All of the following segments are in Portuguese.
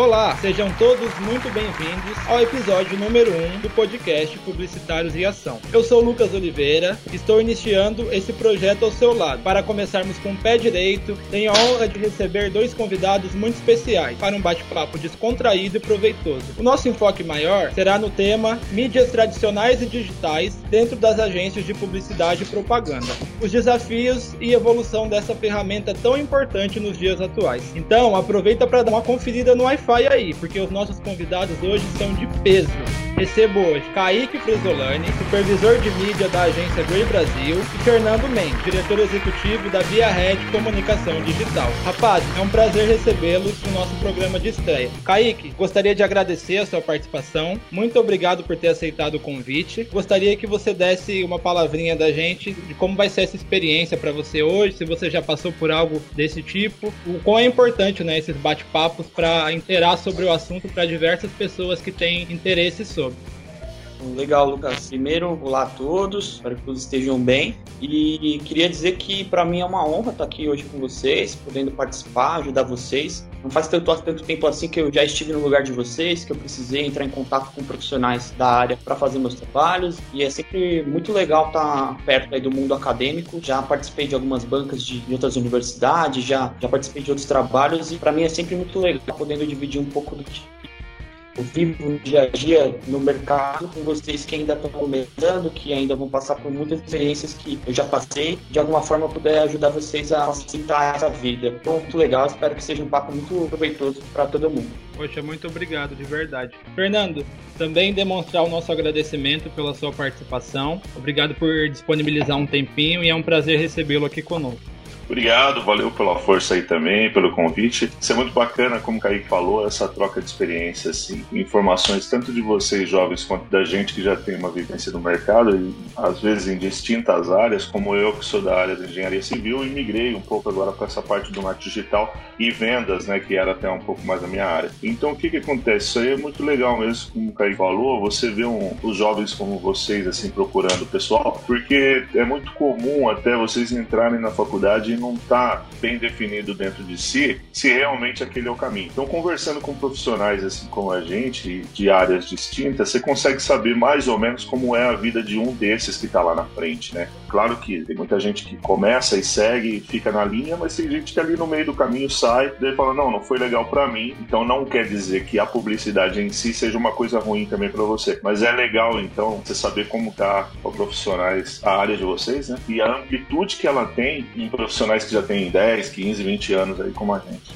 Olá, sejam todos muito bem-vindos ao episódio número 1 um do podcast Publicitários em Ação. Eu sou Lucas Oliveira, estou iniciando esse projeto ao seu lado. Para começarmos com o pé direito, tenho a honra de receber dois convidados muito especiais para um bate-papo descontraído e proveitoso. O nosso enfoque maior será no tema mídias tradicionais e digitais dentro das agências de publicidade e propaganda. Os desafios e evolução dessa ferramenta tão importante nos dias atuais. Então, aproveita para dar uma conferida no Wi-Fi aí, porque os nossos convidados hoje são de peso. Recebo hoje Kaique Fresolani, supervisor de mídia da agência Grey Brasil, e Fernando Mendes, diretor executivo da Via Red Comunicação Digital. Rapaz, é um prazer recebê-los no nosso programa de estreia. Kaique, gostaria de agradecer a sua participação. Muito obrigado por ter aceitado o convite. Gostaria que você desse uma palavrinha da gente de como vai ser essa experiência para você hoje, se você já passou por algo desse tipo, o quão é importante, né, esses bate-papos para interar sobre o assunto para diversas pessoas que têm interesse sobre. Legal, Lucas. Primeiro, olá a todos, espero que todos estejam bem. E queria dizer que para mim é uma honra estar aqui hoje com vocês, podendo participar, ajudar vocês. Não faz tanto, tanto tempo assim que eu já estive no lugar de vocês, que eu precisei entrar em contato com profissionais da área para fazer meus trabalhos. E é sempre muito legal estar perto aí do mundo acadêmico. Já participei de algumas bancas de, de outras universidades, já, já participei de outros trabalhos. E para mim é sempre muito legal podendo dividir um pouco do que eu vivo dia a dia no mercado com vocês que ainda estão começando, que ainda vão passar por muitas experiências que eu já passei, de alguma forma puder ajudar vocês a facilitar essa vida. Muito legal, espero que seja um papo muito proveitoso para todo mundo. Poxa, muito obrigado, de verdade. Fernando, também demonstrar o nosso agradecimento pela sua participação. Obrigado por disponibilizar um tempinho e é um prazer recebê-lo aqui conosco. Obrigado, valeu pela força aí também, pelo convite. Isso é muito bacana, como o Kaique falou, essa troca de experiências, assim, informações tanto de vocês jovens quanto da gente que já tem uma vivência no mercado e às vezes em distintas áreas, como eu que sou da área de engenharia civil e migrei um pouco agora para essa parte do marketing digital e vendas, né, que era até um pouco mais a minha área. Então o que que acontece? Isso aí é muito legal mesmo, como o Kaique falou, você vê um, os jovens como vocês assim procurando o pessoal, porque é muito comum até vocês entrarem na faculdade não está bem definido dentro de si se realmente aquele é o caminho. Então, conversando com profissionais assim como a gente, de áreas distintas, você consegue saber mais ou menos como é a vida de um desses que está lá na frente, né? Claro que tem muita gente que começa e segue fica na linha, mas tem gente que ali no meio do caminho sai e fala: não, não foi legal para mim. Então, não quer dizer que a publicidade em si seja uma coisa ruim também para você, mas é legal então você saber como tá os profissionais, a área de vocês, né? E a amplitude que ela tem em profissionais profissionais que já têm 10, 15, 20 anos aí como a gente.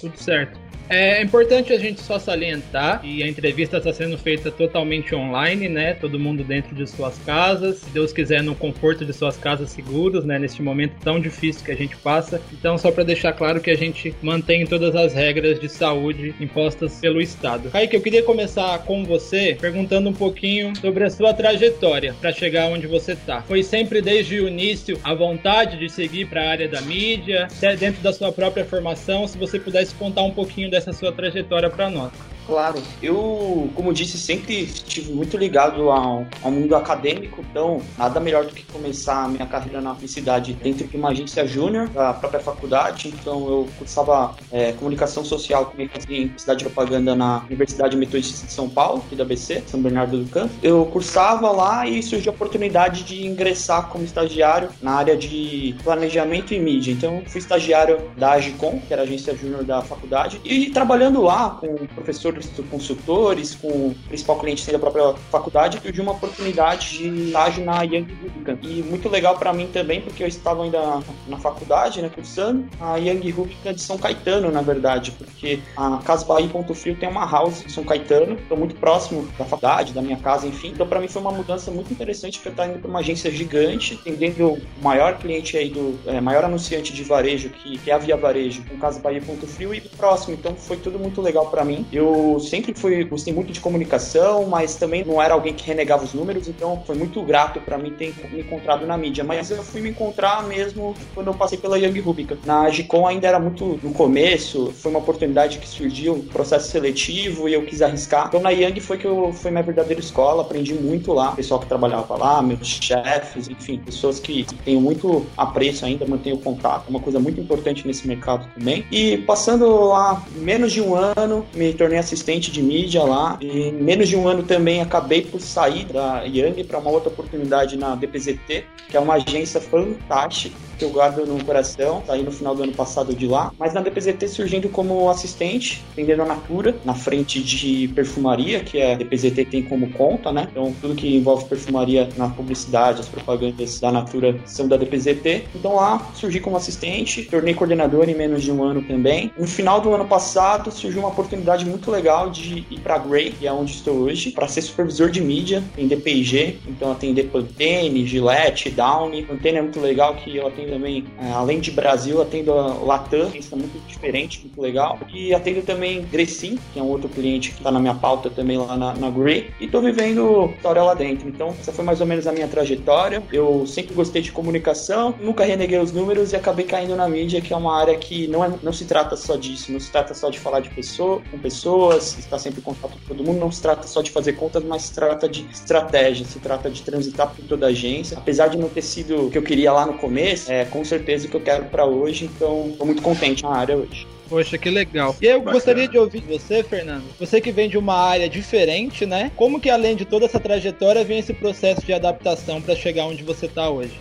Tudo certo. É importante a gente só salientar que a entrevista está sendo feita totalmente online, né? Todo mundo dentro de suas casas, se Deus quiser, no conforto de suas casas seguras, né? Neste momento tão difícil que a gente passa. Então, só para deixar claro que a gente mantém todas as regras de saúde impostas pelo Estado. Kaique, eu queria começar com você perguntando um pouquinho sobre a sua trajetória para chegar onde você está. Foi sempre desde o início a vontade de seguir para a área da mídia, dentro da sua própria formação? Se você pudesse contar um pouquinho dessa essa sua trajetória para nós. Claro, eu, como disse, sempre estive muito ligado ao, ao, mundo acadêmico, então nada melhor do que começar a minha carreira na publicidade dentro de uma agência júnior da própria faculdade. Então eu cursava é, comunicação social com em publicidade de propaganda na Universidade Metodista de São Paulo, aqui da BC, São Bernardo do Campo. Eu cursava lá e surgiu a oportunidade de ingressar como estagiário na área de planejamento e mídia. Então fui estagiário da Agicom, que era a agência júnior da faculdade, e trabalhando lá com professor professores, consultores, com o principal cliente da própria faculdade, tive uma oportunidade de estágio na Young Rubicon. E muito legal para mim também, porque eu estava ainda na faculdade, né, cursando, a Young Rubicon de São Caetano, na verdade, porque a Casa Bahia Ponto Frio tem uma house em São Caetano, estou muito próximo da faculdade, da minha casa, enfim. Então, para mim foi uma mudança muito interessante, porque eu estar indo para uma agência gigante, entendendo o maior cliente aí do é, maior anunciante de varejo, que, que é a Via Varejo, com Casa Bahia Ponto Frio, e próximo. Então, foi tudo muito legal para mim. Eu sempre fui, gostei muito de comunicação, mas também não era alguém que renegava os números, então foi muito grato para mim ter me encontrado na mídia. Mas eu fui me encontrar mesmo quando eu passei pela Young Rubica. Na Gicom ainda era muito no começo, foi uma oportunidade que surgiu, um processo seletivo e eu quis arriscar. Então na Young foi que eu foi minha verdadeira escola, aprendi muito lá, pessoal que trabalhava lá, meus chefes, enfim, pessoas que tenho muito apreço ainda, mantenho contato, uma coisa muito importante nesse mercado também. E passando lá menos de um ano, me tornei assistente de mídia lá. E menos de um ano também acabei por sair da Young para uma outra oportunidade na DPZT, que é uma agência fantástica que eu guardo no coração, saí no final do ano passado de lá, mas na DPZT surgindo como assistente, vendendo a Natura, na frente de perfumaria, que a DPZT tem como conta, né? Então tudo que envolve perfumaria na publicidade, as propagandas da Natura são da DPZT. Então lá surgi como assistente, tornei coordenador em menos de um ano também. No final do ano passado surgiu uma oportunidade muito legal de ir para Grey, que é onde estou hoje, para ser supervisor de mídia, em DPIG, então atender Pantene, Gillette, Downy. Pantene é muito legal que eu atendo também, é, além de Brasil, atendo a Latam, que é muito diferente, muito legal. E atendo também Grecin, que é um outro cliente que está na minha pauta também lá na, na Grey. E estou vivendo história lá dentro. Então, essa foi mais ou menos a minha trajetória. Eu sempre gostei de comunicação, nunca reneguei os números e acabei caindo na mídia, que é uma área que não, é, não se trata só disso, não se trata só de falar de pessoa, com pessoas, estar sempre em contato com todo mundo, não se trata só de fazer contas, mas se trata de estratégia, se trata de transitar por toda a agência. Apesar de não ter sido o que eu queria lá no começo, é, com certeza o que eu quero para hoje, então estou muito contente na área hoje. Poxa, que legal. E eu Bacana. gostaria de ouvir de você, Fernando. Você que vem de uma área diferente, né? Como que além de toda essa trajetória vem esse processo de adaptação para chegar onde você está hoje?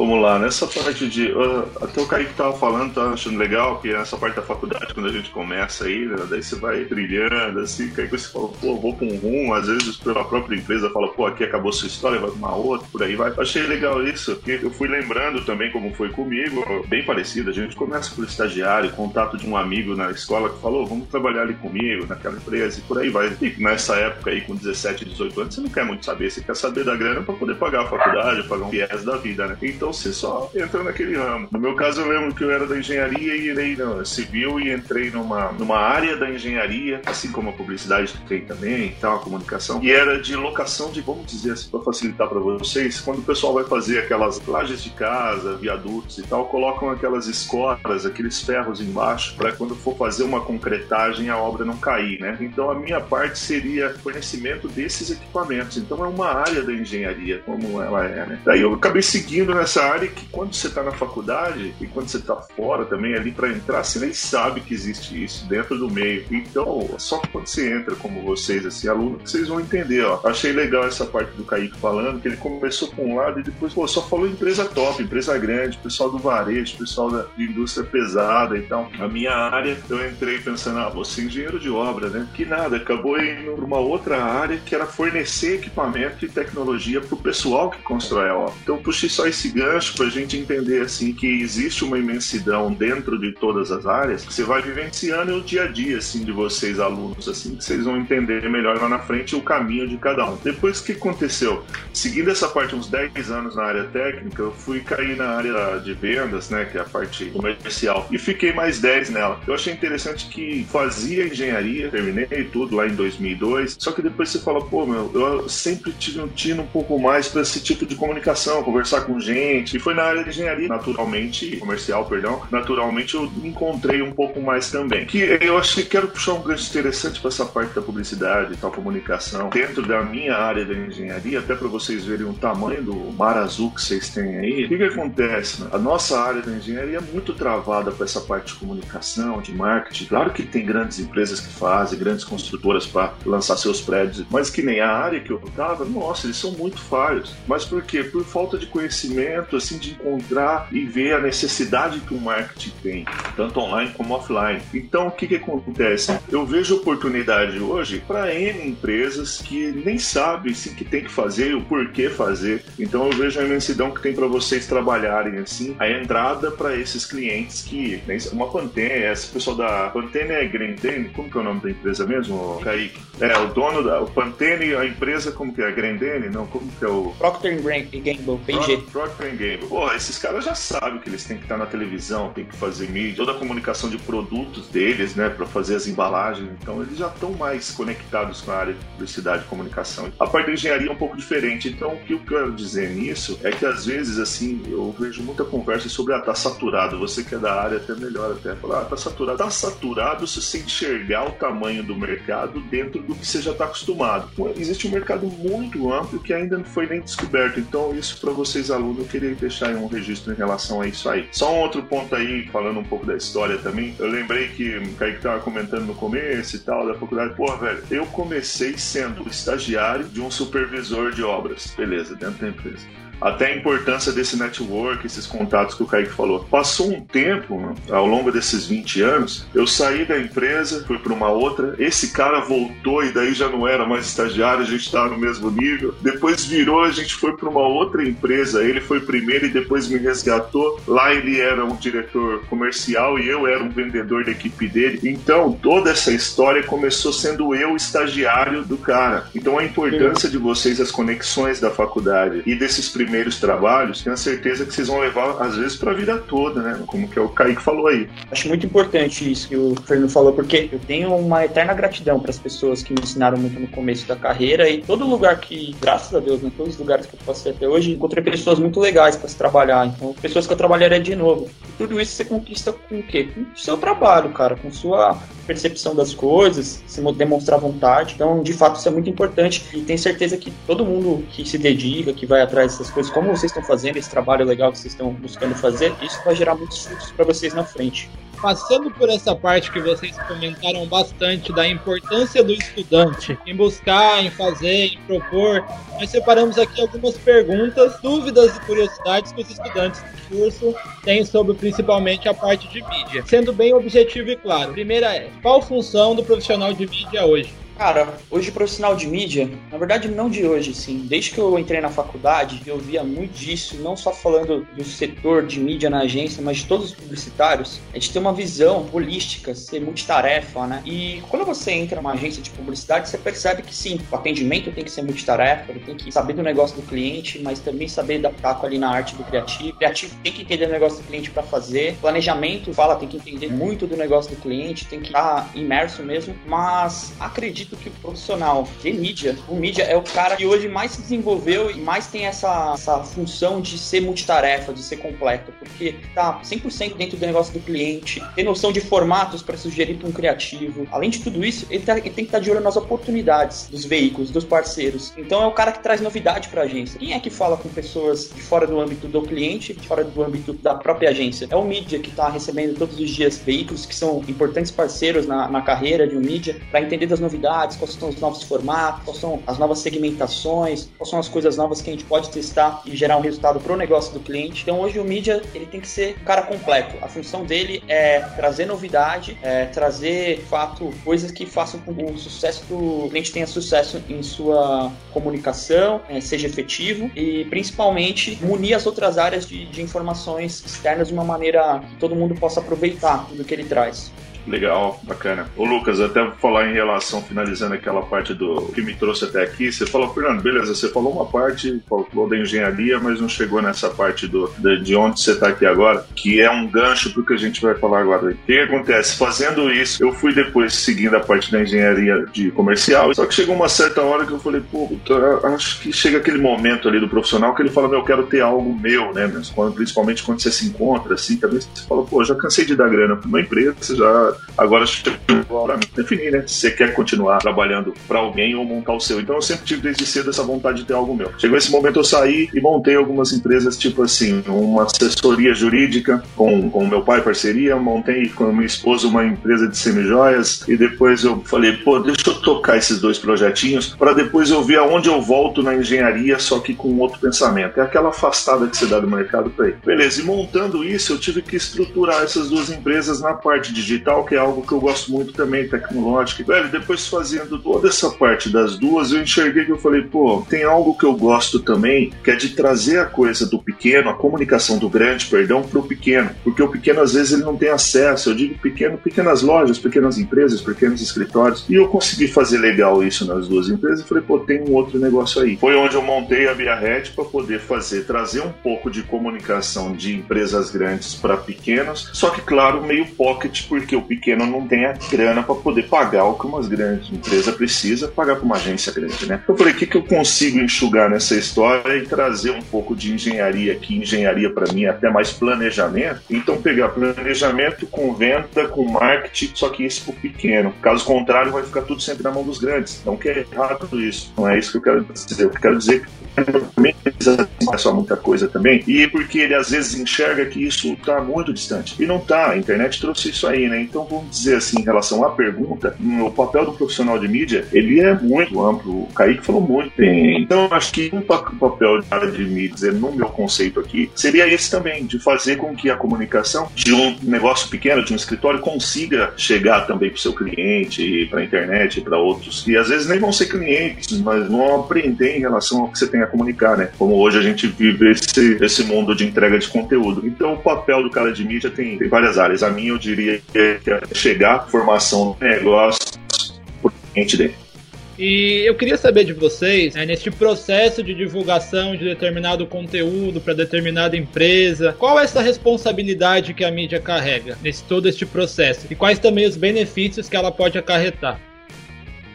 Vamos lá, nessa parte de. Uh, até o Kaique tava falando, tá achando legal, que essa parte da faculdade, quando a gente começa aí, né, daí você vai brilhando, assim, Kaique você fala, pô, vou pra um rumo, às vezes pela própria empresa fala, pô, aqui acabou sua história, vai uma outra, por aí vai. Achei legal isso, porque eu fui lembrando também como foi comigo, bem parecido. A gente começa por estagiário, contato de um amigo na escola que falou, vamos trabalhar ali comigo, naquela empresa, e por aí vai. E nessa época aí, com 17, 18 anos, você não quer muito saber, você quer saber da grana pra poder pagar a faculdade, pagar um viés da vida, né? Então, então você só entra naquele ramo. No meu caso, eu lembro que eu era da engenharia e irei no civil e entrei numa, numa área da engenharia, assim como a publicidade tem também e tal, a comunicação, e era de locação de, vamos dizer assim, para facilitar para vocês, quando o pessoal vai fazer aquelas lajes de casa, viadutos e tal, colocam aquelas escoras, aqueles ferros embaixo, para quando for fazer uma concretagem a obra não cair, né? Então a minha parte seria fornecimento desses equipamentos. Então é uma área da engenharia, como ela é, né? Daí eu acabei seguindo nessa essa área que quando você está na faculdade e quando você está fora também, ali para entrar, você nem sabe que existe isso dentro do meio. Então, só quando você entra como vocês, assim, aluno, vocês vão entender, ó. Achei legal essa parte do Kaique falando, que ele começou com um lado e depois, pô, só falou empresa top, empresa grande, pessoal do varejo, pessoal da indústria pesada e tal. A minha área, eu entrei pensando, ah, vou ser engenheiro de obra, né? Que nada, acabou indo para uma outra área que era fornecer equipamento e tecnologia para o pessoal que constrói a obra. Então, puxei só esse gancho para a gente entender assim que existe uma imensidão dentro de todas as áreas que você vai vivenciando o dia a dia assim de vocês alunos assim que vocês vão entender melhor lá na frente o caminho de cada um. Depois que aconteceu, seguindo essa parte uns 10 anos na área técnica, eu fui cair na área de vendas, né, que é a parte comercial, e fiquei mais 10 nela. Eu achei interessante que fazia engenharia, terminei tudo lá em 2002, só que depois você fala, pô, meu, eu sempre tive um tino um pouco mais para esse tipo de comunicação, conversar com gente e foi na área de engenharia, naturalmente, comercial, perdão, naturalmente eu encontrei um pouco mais também. Que eu acho que quero puxar um gancho interessante para essa parte da publicidade e tal, comunicação, dentro da minha área da engenharia, até para vocês verem o tamanho do mar azul que vocês têm aí. O que, que acontece? Né? A nossa área da engenharia é muito travada para essa parte de comunicação, de marketing. Claro que tem grandes empresas que fazem, grandes construtoras para lançar seus prédios, mas que nem a área que eu estava, nossa, eles são muito falhos. Mas por quê? Por falta de conhecimento assim de encontrar e ver a necessidade que o marketing tem, tanto online como offline. Então, o que, que acontece? Eu vejo oportunidade hoje para N empresas que nem sabem assim, que tem que fazer, o porquê fazer. Então, eu vejo a imensidão que tem para vocês trabalharem assim, a entrada para esses clientes que uma Pantene, esse pessoal da Pantene é Grendene, como que é o nome da empresa mesmo, Kaique? É, o dono da o Pantene, a empresa como que é? Grendene? Não, como que é o... Procter Gamble, PG. Procter Game. Pô, esses caras já sabem que eles têm que estar na televisão, tem que fazer mídia, toda a comunicação de produtos deles, né, para fazer as embalagens. Então eles já estão mais conectados com a área de publicidade e comunicação. A parte da engenharia é um pouco diferente. Então o que eu quero dizer nisso é que às vezes assim eu vejo muita conversa sobre ah, tá saturado. Você que é da área até melhor até falar, ah, tá saturado. Tá saturado se você enxergar o tamanho do mercado dentro do que você já está acostumado. Existe um mercado muito amplo que ainda não foi nem descoberto. Então isso para vocês alunos eu queria deixar um registro em relação a isso aí. Só um outro ponto aí, falando um pouco da história também. Eu lembrei que o Kaique tava comentando no começo e tal da faculdade. Pô, velho, eu comecei sendo estagiário de um supervisor de obras. Beleza, dentro da empresa até a importância desse network, esses contatos que o Kaique falou. Passou um tempo, ao longo desses 20 anos, eu saí da empresa, fui para uma outra, esse cara voltou e daí já não era mais estagiário, a gente estava no mesmo nível. Depois virou, a gente foi para uma outra empresa, ele foi primeiro e depois me resgatou. Lá ele era um diretor comercial e eu era um vendedor da equipe dele. Então, toda essa história começou sendo eu estagiário do cara. Então, a importância de vocês, as conexões da faculdade e desses primeiros primeiros trabalhos, tenho certeza que vocês vão levar, às vezes, para a vida toda, né? Como que é o Kaique falou aí. Acho muito importante isso que o Fernando falou, porque eu tenho uma eterna gratidão para as pessoas que me ensinaram muito no começo da carreira e todo lugar que, graças a Deus, né, todos os lugares que eu passei até hoje, encontrei pessoas muito legais para se trabalhar. Então, pessoas que eu trabalharia de novo. E tudo isso você conquista com o quê? Com o seu trabalho, cara, com sua percepção das coisas, se demonstrar vontade. Então, de fato, isso é muito importante e tenho certeza que todo mundo que se dedica, que vai atrás dessas coisas, como vocês estão fazendo, esse trabalho legal que vocês estão buscando fazer, isso vai gerar muitos frutos para vocês na frente passando por essa parte que vocês comentaram bastante da importância do estudante em buscar, em fazer, em propor, nós separamos aqui algumas perguntas, dúvidas e curiosidades que os estudantes do curso têm sobre principalmente a parte de mídia. Sendo bem objetivo e claro. Primeira é: qual função do profissional de mídia hoje? Cara, hoje profissional de mídia, na verdade não de hoje, sim. Desde que eu entrei na faculdade, eu via muito disso, não só falando do setor de mídia na agência, mas de todos os publicitários. A gente tem uma visão holística, ser multitarefa, né? E quando você entra numa agência de publicidade, você percebe que sim, o atendimento tem que ser multitarefa, ele tem que saber do negócio do cliente, mas também saber adaptar ali na arte do criativo. O criativo tem que entender o negócio do cliente para fazer. Planejamento, fala, tem que entender muito do negócio do cliente, tem que estar imerso mesmo, mas acredito acredito que o profissional de mídia, o mídia é o cara que hoje mais se desenvolveu e mais tem essa, essa função de ser multitarefa, de ser completo, porque tá 100% dentro do negócio do cliente, tem noção de formatos para sugerir para um criativo. Além de tudo isso, ele, tá, ele tem que estar tá de olho nas oportunidades dos veículos, dos parceiros. Então é o cara que traz novidade para a agência. Quem é que fala com pessoas de fora do âmbito do cliente, de fora do âmbito da própria agência? É o mídia que está recebendo todos os dias veículos que são importantes parceiros na, na carreira de um mídia para entender das novidades quais são os novos formatos, quais são as novas segmentações, quais são as coisas novas que a gente pode testar e gerar um resultado para o negócio do cliente. Então hoje o mídia ele tem que ser um cara completo. A função dele é trazer novidade, é trazer, de fato, coisas que façam com que o sucesso do cliente tenha sucesso em sua comunicação, é, seja efetivo e principalmente munir as outras áreas de, de informações externas de uma maneira que todo mundo possa aproveitar do que ele traz. Legal, bacana. Ô Lucas, até falar em relação, finalizando aquela parte do que me trouxe até aqui, você falou, Fernando, beleza, você falou uma parte, falou da engenharia, mas não chegou nessa parte do, de, de onde você está aqui agora, que é um gancho para o que a gente vai falar agora. O que acontece? Fazendo isso, eu fui depois seguindo a parte da engenharia de comercial, só que chegou uma certa hora que eu falei, pô, acho que chega aquele momento ali do profissional que ele fala, meu, eu quero ter algo meu, né? Quando, principalmente quando você se encontra, assim, também você fala, pô, já cansei de dar grana para uma empresa, já Agora chegou para definir, né? Se você quer continuar trabalhando para alguém ou montar o seu. Então eu sempre tive desde cedo essa vontade de ter algo meu. Chegou esse momento eu saí e montei algumas empresas, tipo assim, uma assessoria jurídica com o meu pai, parceria, montei com minha esposa uma empresa de semijoias e depois eu falei, pô, deixa eu tocar esses dois projetinhos para depois eu ver aonde eu volto na engenharia, só que com outro pensamento. É aquela afastada que você dá do mercado para aí. Beleza, e montando isso, eu tive que estruturar essas duas empresas na parte digital digital, que é algo que eu gosto muito também, tecnológico. Velho, depois fazendo toda essa parte das duas, eu enxerguei que eu falei, pô, tem algo que eu gosto também, que é de trazer a coisa do pequeno, a comunicação do grande, perdão, para o pequeno. Porque o pequeno, às vezes, ele não tem acesso. Eu digo pequeno, pequenas lojas, pequenas empresas, pequenos escritórios. E eu consegui fazer legal isso nas duas empresas. e Falei, pô, tem um outro negócio aí. Foi onde eu montei a Via Red para poder fazer, trazer um pouco de comunicação de empresas grandes para pequenos. Só que, claro, meio pocket, porque o pequeno não tem a grana para poder pagar o que uma grande empresa precisa pagar para uma agência grande, né? Eu falei, o que, que eu consigo enxugar nessa história e trazer um pouco de engenharia aqui, engenharia para mim, até mais planejamento. Então, pegar planejamento com venda, com marketing, só que isso pro pequeno. Caso contrário, vai ficar tudo sempre na mão dos grandes. Não quer errado isso. Não é isso que eu quero dizer. Eu quero dizer que também é só muita coisa também. E porque ele às vezes enxerga que isso está muito distante. E não está. A internet trouxe isso aí, né? Então vamos dizer assim, em relação à pergunta, o papel do profissional de mídia, ele é muito amplo. O Kaique falou muito bem. Então acho que um papel de mídia, no meu conceito aqui, seria esse também, de fazer com que a comunicação de um negócio pequeno, de um escritório, consiga chegar também para o seu cliente, para a internet, para outros, que às vezes nem vão ser clientes, mas vão aprender em relação ao que você tem a comunicar, né? Como hoje a gente vive esse, esse mundo de entrega de conteúdo. Então, o papel do cara de mídia tem, tem várias áreas. A minha, eu diria que é, chegar formação do negócio por cliente dele. E eu queria saber de vocês, né, neste processo de divulgação de determinado conteúdo para determinada empresa, qual é essa responsabilidade que a mídia carrega nesse todo este processo e quais também os benefícios que ela pode acarretar?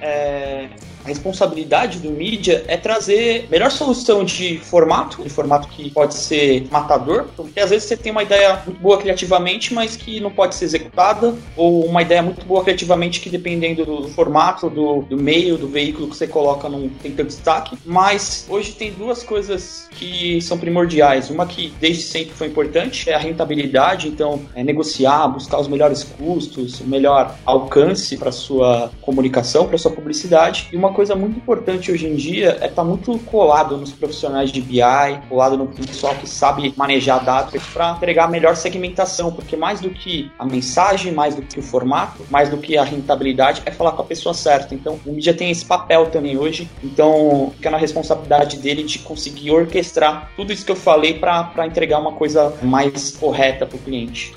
É, a responsabilidade do mídia é trazer melhor solução de formato, de formato que pode ser matador, porque às vezes você tem uma ideia muito boa criativamente, mas que não pode ser executada, ou uma ideia muito boa criativamente que dependendo do formato, do, do meio, do veículo que você coloca não tem tanto destaque. Mas hoje tem duas coisas que são primordiais. Uma que desde sempre foi importante é a rentabilidade, então é negociar, buscar os melhores custos, o melhor alcance para sua comunicação, para sua publicidade. E uma coisa muito importante hoje em dia é estar tá muito colado nos profissionais de BI, colado no pessoal que sabe manejar dados para entregar melhor segmentação, porque mais do que a mensagem, mais do que o formato, mais do que a rentabilidade, é falar com a pessoa certa. Então, o mídia tem esse papel também hoje, então fica na responsabilidade dele de conseguir orquestrar tudo isso que eu falei para entregar uma coisa mais correta para o cliente.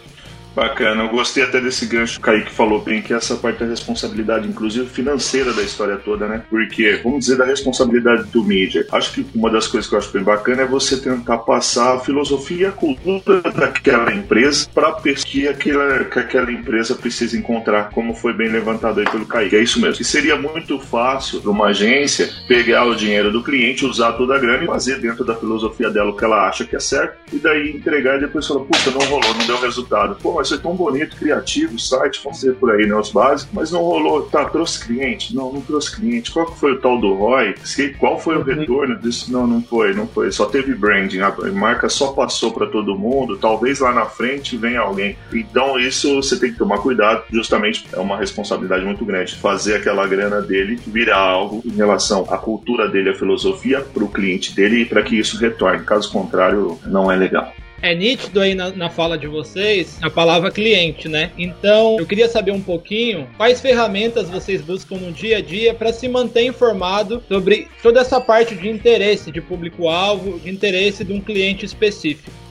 Bacana, eu gostei até desse gancho que o Kaique falou bem, que essa parte da responsabilidade, inclusive financeira da história toda, né? Porque, vamos dizer, da responsabilidade do mídia. Acho que uma das coisas que eu acho bem bacana é você tentar passar a filosofia e a cultura daquela empresa para que aquela, que aquela empresa precisa encontrar, como foi bem levantado aí pelo Kaique. É isso mesmo. Que seria muito fácil para uma agência pegar o dinheiro do cliente, usar toda a grana e fazer dentro da filosofia dela o que ela acha que é certo, e daí entregar e depois falar, puta, não rolou, não deu resultado. Pô, mas foi tão bonito, criativo, o site, vamos dizer por aí, né, os básicos, mas não rolou, tá, trouxe cliente? Não, não trouxe cliente. Qual que foi o tal do ROI? Qual foi o uhum. retorno disso? Não, não foi, não foi. Só teve branding, a marca só passou para todo mundo, talvez lá na frente venha alguém. Então isso você tem que tomar cuidado, justamente é uma responsabilidade muito grande, fazer aquela grana dele virar algo em relação à cultura dele, à filosofia, para o cliente dele e para que isso retorne. Caso contrário, não é legal é nítido aí na, na, fala de vocês a palavra cliente, né? Então, eu queria saber um pouquinho quais ferramentas vocês buscam no dia a dia para se manter informado sobre toda essa parte de interesse de público-alvo, de interesse de um cliente específico.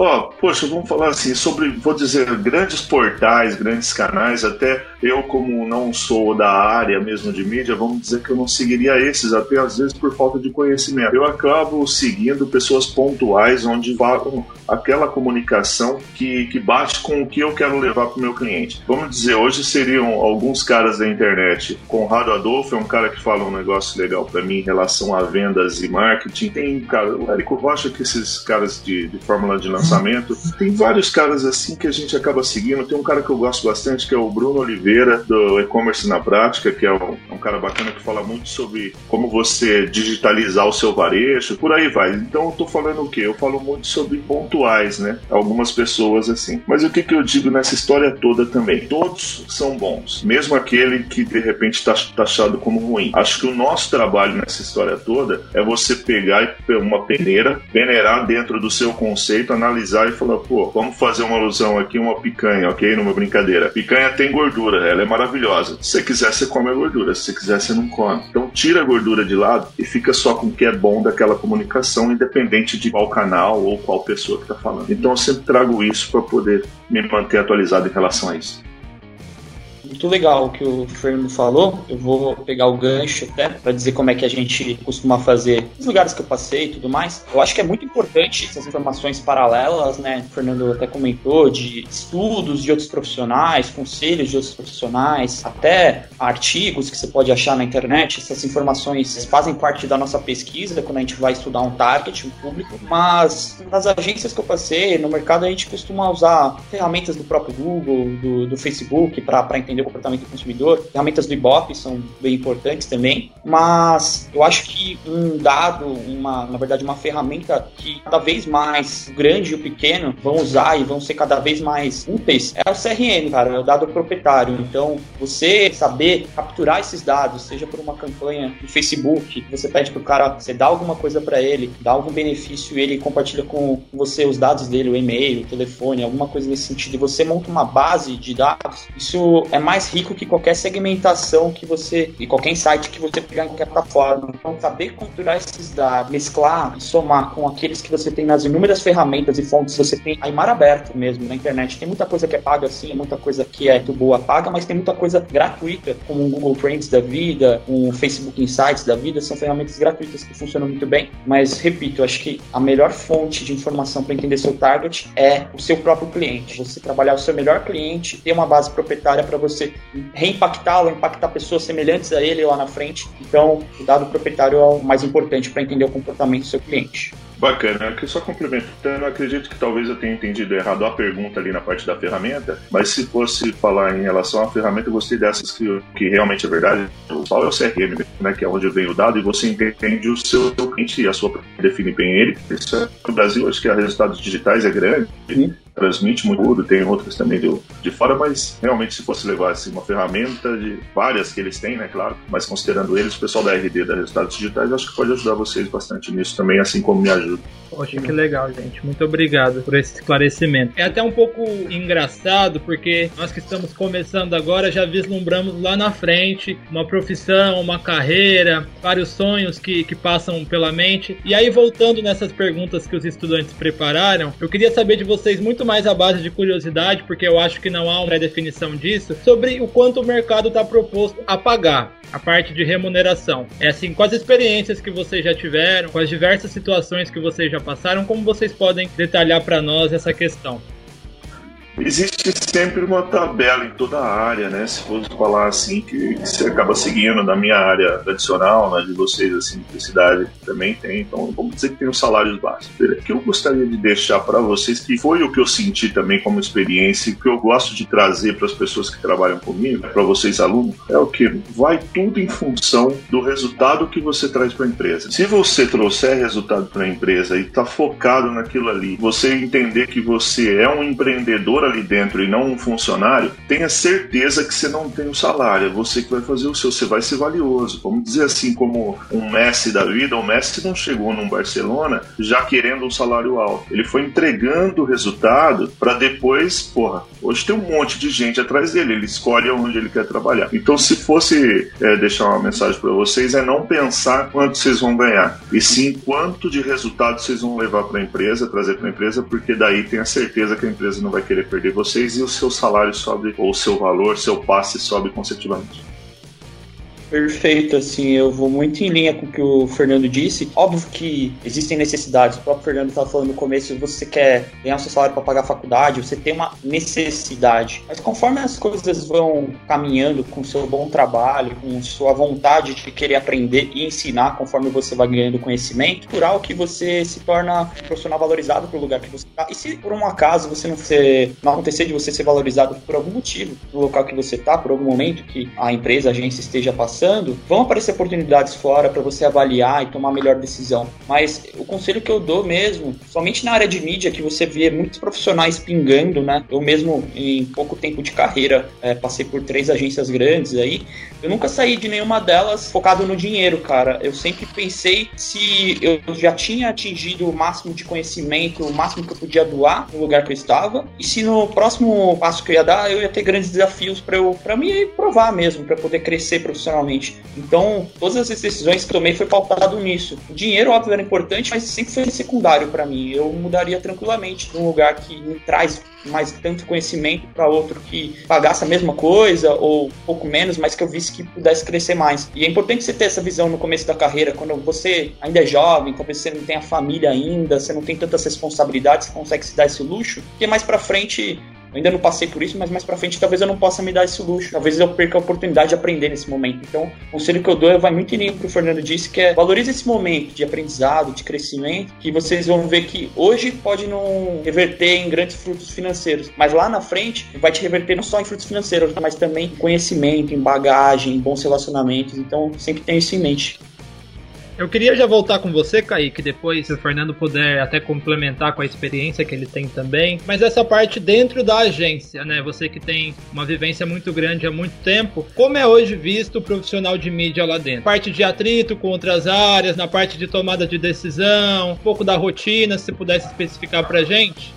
Ó, oh, poxa, vamos falar assim sobre, vou dizer, grandes portais, grandes canais, até eu, como não sou da área mesmo de mídia, vamos dizer que eu não seguiria esses, até às vezes por falta de conhecimento. Eu acabo seguindo pessoas pontuais onde falam aquela comunicação que, que bate com o que eu quero levar para o meu cliente. Vamos dizer, hoje seriam alguns caras da internet. Conrado Adolfo é um cara que fala um negócio legal para mim em relação a vendas e marketing. Tem, cara, o Érico Rocha, que esses caras de, de fórmula de lançamento lançamento. Tem vários caras assim que a gente acaba seguindo. Tem um cara que eu gosto bastante, que é o Bruno Oliveira, do E-Commerce na Prática, que é um, é um, cara bacana que fala muito sobre como você digitalizar o seu varejo, por aí vai. Então eu tô falando o quê? Eu falo muito sobre pontuais, né? Algumas pessoas assim. Mas o que, que eu digo nessa história toda também? Todos são bons, mesmo aquele que de repente está taxado como ruim. Acho que o nosso trabalho nessa história toda é você pegar uma peneira, peneirar dentro do seu conceito, analisar analisar e falar, pô, vamos fazer uma alusão aqui, uma picanha, ok? Numa brincadeira. Picanha tem gordura, ela é maravilhosa. Se você quiser, você come a gordura. Se você quiser, você não come. Então tira a gordura de lado e fica só com o que é bom daquela comunicação, independente de qual canal ou qual pessoa que está falando. Então eu sempre trago isso para poder me manter atualizado em relação a isso muito legal o que o Fernando falou. Eu vou pegar o gancho até para dizer como é que a gente costuma fazer os lugares que eu passei e tudo mais. Eu acho que é muito importante essas informações paralelas, né? O Fernando até comentou de estudos de outros profissionais, conselhos de outros profissionais, até artigos que você pode achar na internet. Essas informações fazem parte da nossa pesquisa quando a gente vai estudar um target, um público. Mas nas agências que eu passei, no mercado, a gente costuma usar ferramentas do próprio Google, do, do Facebook, para entender entender o comportamento do consumidor. Ferramentas do Ibope são bem importantes também, mas eu acho que um dado, uma, na verdade, uma ferramenta que cada vez mais o grande e o pequeno vão usar e vão ser cada vez mais úteis é o CRM, cara, é o dado proprietário. Então, você saber capturar esses dados, seja por uma campanha no Facebook, você pede para o cara, você dá alguma coisa para ele, dá algum benefício e ele compartilha com você os dados dele, o e-mail, o telefone, alguma coisa nesse sentido, e você monta uma base de dados, isso é mais rico que qualquer segmentação que você e qualquer insight que você pegar em qualquer plataforma. Então, saber capturar esses dados, mesclar e somar com aqueles que você tem nas inúmeras ferramentas e fontes que você tem aí mar aberto mesmo na internet. Tem muita coisa que é paga sim, muita coisa que é boa paga, mas tem muita coisa gratuita, como o Google Trends da vida, um Facebook Insights da vida, são ferramentas gratuitas que funcionam muito bem. Mas repito, acho que a melhor fonte de informação para entender seu target é o seu próprio cliente. Você trabalhar o seu melhor cliente, ter uma base proprietária para você você reimpactá-lo, impactar pessoas semelhantes a ele lá na frente. Então, o dado proprietário é o mais importante para entender o comportamento do seu cliente. Bacana, aqui só complementando, acredito que talvez eu tenha entendido errado a pergunta ali na parte da ferramenta, mas se fosse falar em relação à ferramenta, eu gostei dessas que, que realmente é verdade. O só é o CRM, né, que é onde vem o dado, e você entende o seu cliente e a sua define bem ele. Isso é, no Brasil, acho que a resultados digitais é grande. Transmite muito, tem outras também de, de fora, mas realmente se fosse levar assim, uma ferramenta de várias que eles têm, né, claro, mas considerando eles, o pessoal da RD, da Resultados Digitais, acho que pode ajudar vocês bastante nisso também, assim como me ajuda. Poxa, que legal, gente. Muito obrigado por esse esclarecimento. É até um pouco engraçado, porque nós que estamos começando agora já vislumbramos lá na frente uma profissão, uma carreira, vários sonhos que, que passam pela mente. E aí, voltando nessas perguntas que os estudantes prepararam, eu queria saber de vocês muito mais a base de curiosidade, porque eu acho que não há uma definição disso, sobre o quanto o mercado está proposto a pagar a parte de remuneração. É assim, com as experiências que vocês já tiveram, com as diversas situações que vocês já passaram, como vocês podem detalhar para nós essa questão? Existe sempre uma tabela em toda a área, né? Se fosse falar assim, que, que você acaba seguindo na minha área tradicional, na de vocês, assim, de cidade também tem. Então, vamos dizer que tem os salários básicos. O que eu gostaria de deixar para vocês, que foi o que eu senti também como experiência, que eu gosto de trazer para as pessoas que trabalham comigo, para vocês alunos, é o que vai tudo em função do resultado que você traz para a empresa. Se você trouxer resultado para a empresa e está focado naquilo ali, você entender que você é um empreendedor ali dentro e não um funcionário, tenha certeza que você não tem o um salário, é você que vai fazer o seu, você vai ser valioso. Vamos dizer assim, como um Messi da vida, o Messi não chegou num Barcelona já querendo um salário alto. Ele foi entregando o resultado para depois, porra, hoje tem um monte de gente atrás dele, ele escolhe onde ele quer trabalhar. Então, se fosse é, deixar uma mensagem para vocês, é não pensar quanto vocês vão ganhar, e sim quanto de resultado vocês vão levar para a empresa, trazer para a empresa, porque daí tem a certeza que a empresa não vai querer perder vocês e o seu salário sobe, ou o seu valor, seu passe sobe consecutivamente. Perfeito, assim, eu vou muito em linha com o que o Fernando disse. Óbvio que existem necessidades, o próprio Fernando estava falando no começo, você quer ganhar o seu salário para pagar a faculdade, você tem uma necessidade. Mas conforme as coisas vão caminhando com seu bom trabalho, com sua vontade de querer aprender e ensinar conforme você vai ganhando conhecimento, natural que você se torna um profissional valorizado pelo lugar que você está. E se por um acaso você não, ser, não acontecer de você ser valorizado por algum motivo no local que você está, por algum momento que a empresa, a agência esteja passando, passando, vão aparecer oportunidades fora para você avaliar e tomar melhor decisão. Mas o conselho que eu dou mesmo, somente na área de mídia, que você vê muitos profissionais pingando, né? Eu mesmo, em pouco tempo de carreira, é, passei por três agências grandes aí. Eu nunca saí de nenhuma delas focado no dinheiro, cara. Eu sempre pensei se eu já tinha atingido o máximo de conhecimento, o máximo que eu podia doar no lugar que eu estava, e se no próximo passo que eu ia dar, eu ia ter grandes desafios para eu para me provar mesmo, para poder crescer profissionalmente. Então, todas as decisões que tomei foi pautado nisso. O dinheiro, óbvio, era importante, mas sempre foi secundário para mim. Eu mudaria tranquilamente de um lugar que me traz mais tanto conhecimento para outro que pagasse a mesma coisa ou um pouco menos, mas que eu visse que pudesse crescer mais. E é importante você ter essa visão no começo da carreira, quando você ainda é jovem, talvez você não tenha família ainda, você não tem tantas responsabilidades, você consegue se dar esse luxo, porque mais para frente ainda não passei por isso, mas mais pra frente talvez eu não possa me dar esse luxo. Talvez eu perca a oportunidade de aprender nesse momento. Então, o conselho que eu dou é vai muito em linha com o que o Fernando disse, que é valorize esse momento de aprendizado, de crescimento, que vocês vão ver que hoje pode não reverter em grandes frutos financeiros, mas lá na frente vai te reverter não só em frutos financeiros, mas também em conhecimento, em bagagem, em bons relacionamentos. Então, sempre tenha isso em mente. Eu queria já voltar com você, Kaique, depois se o Fernando puder até complementar com a experiência que ele tem também. Mas essa parte dentro da agência, né? Você que tem uma vivência muito grande há muito tempo, como é hoje visto o profissional de mídia lá dentro? Parte de atrito com outras áreas, na parte de tomada de decisão, um pouco da rotina, se pudesse especificar pra gente?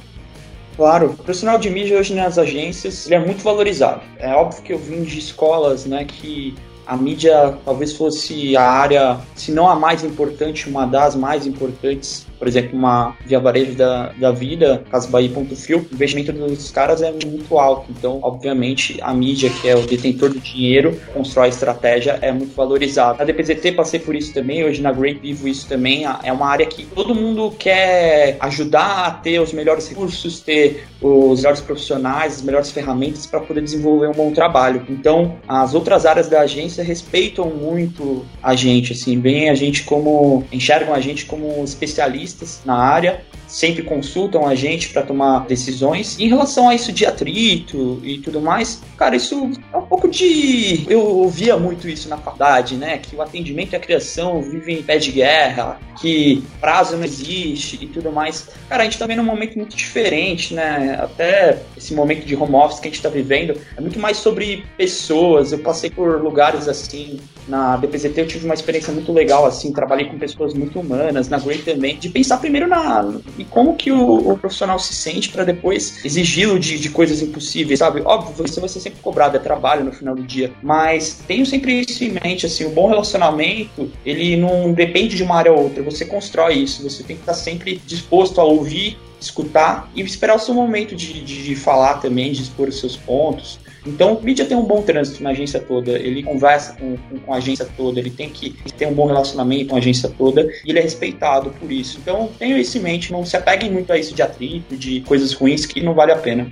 Claro, o profissional de mídia hoje nas agências ele é muito valorizado. É óbvio que eu vim de escolas né, que a mídia talvez fosse a área, se não a mais importante, uma das mais importantes por exemplo, uma via varejo da, da vida, Casbaí.fio, o investimento dos caras é muito alto. Então, obviamente, a mídia, que é o detentor do dinheiro, constrói estratégia, é muito valorizada. Na DPZT passei por isso também, hoje na Great vivo isso também. É uma área que todo mundo quer ajudar a ter os melhores recursos, ter os melhores profissionais, as melhores ferramentas para poder desenvolver um bom trabalho. Então, as outras áreas da agência respeitam muito a gente, assim, veem a gente como, enxergam a gente como especialista especialistas na área, sempre consultam a gente para tomar decisões. Em relação a isso de atrito e tudo mais, cara, isso é um pouco de. Eu ouvia muito isso na faculdade, né? Que o atendimento e a criação vivem em pé de guerra, que prazo não existe e tudo mais. Cara, a gente tá vendo um momento muito diferente, né? Até esse momento de home office que a gente tá vivendo é muito mais sobre pessoas. Eu passei por lugares assim. Na DPZT eu tive uma experiência muito legal, assim, trabalhei com pessoas muito humanas, na Grey também, de pensar primeiro na e como que o, o profissional se sente para depois exigi-lo de, de coisas impossíveis, sabe? Óbvio, você vai ser sempre cobrado, é trabalho no final do dia, mas tenho sempre isso em mente, assim, o bom relacionamento, ele não depende de uma área ou outra, você constrói isso, você tem que estar sempre disposto a ouvir escutar e esperar o seu momento de, de, de, falar também, de expor os seus pontos. Então, o mídia tem um bom trânsito na agência toda, ele conversa com, com, com, a agência toda, ele tem que ter um bom relacionamento com a agência toda e ele é respeitado por isso. Então, tenho isso em mente, não se apeguem muito a isso de atrito, de coisas ruins que não vale a pena.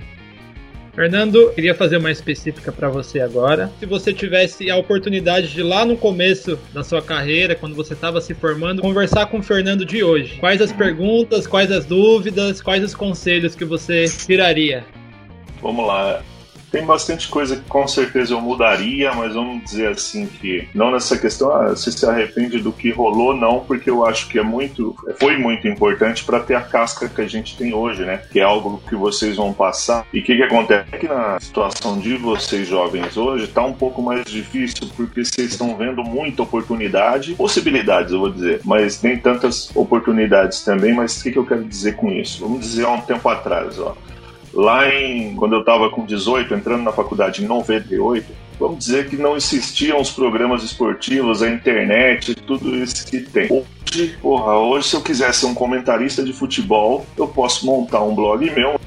Fernando, queria fazer uma específica para você agora. Se você tivesse a oportunidade de lá no começo da sua carreira, quando você estava se formando, conversar com o Fernando de hoje, quais as perguntas, quais as dúvidas, quais os conselhos que você tiraria? Vamos lá. Tem bastante coisa que com certeza eu mudaria, mas vamos dizer assim que não nessa questão, ah, se se arrepende do que rolou, não, porque eu acho que é muito, foi muito importante para ter a casca que a gente tem hoje, né? Que é algo que vocês vão passar. E o que, que acontece? É que na situação de vocês jovens hoje tá um pouco mais difícil porque vocês estão vendo muita oportunidade, possibilidades, eu vou dizer, mas nem tantas oportunidades também. Mas o que, que eu quero dizer com isso? Vamos dizer há um tempo atrás, ó Lá em quando eu estava com 18, entrando na faculdade em 98, vamos dizer que não existiam os programas esportivos, a internet, tudo isso que tem. Hoje, porra, hoje se eu quiser ser um comentarista de futebol, eu posso montar um blog meu,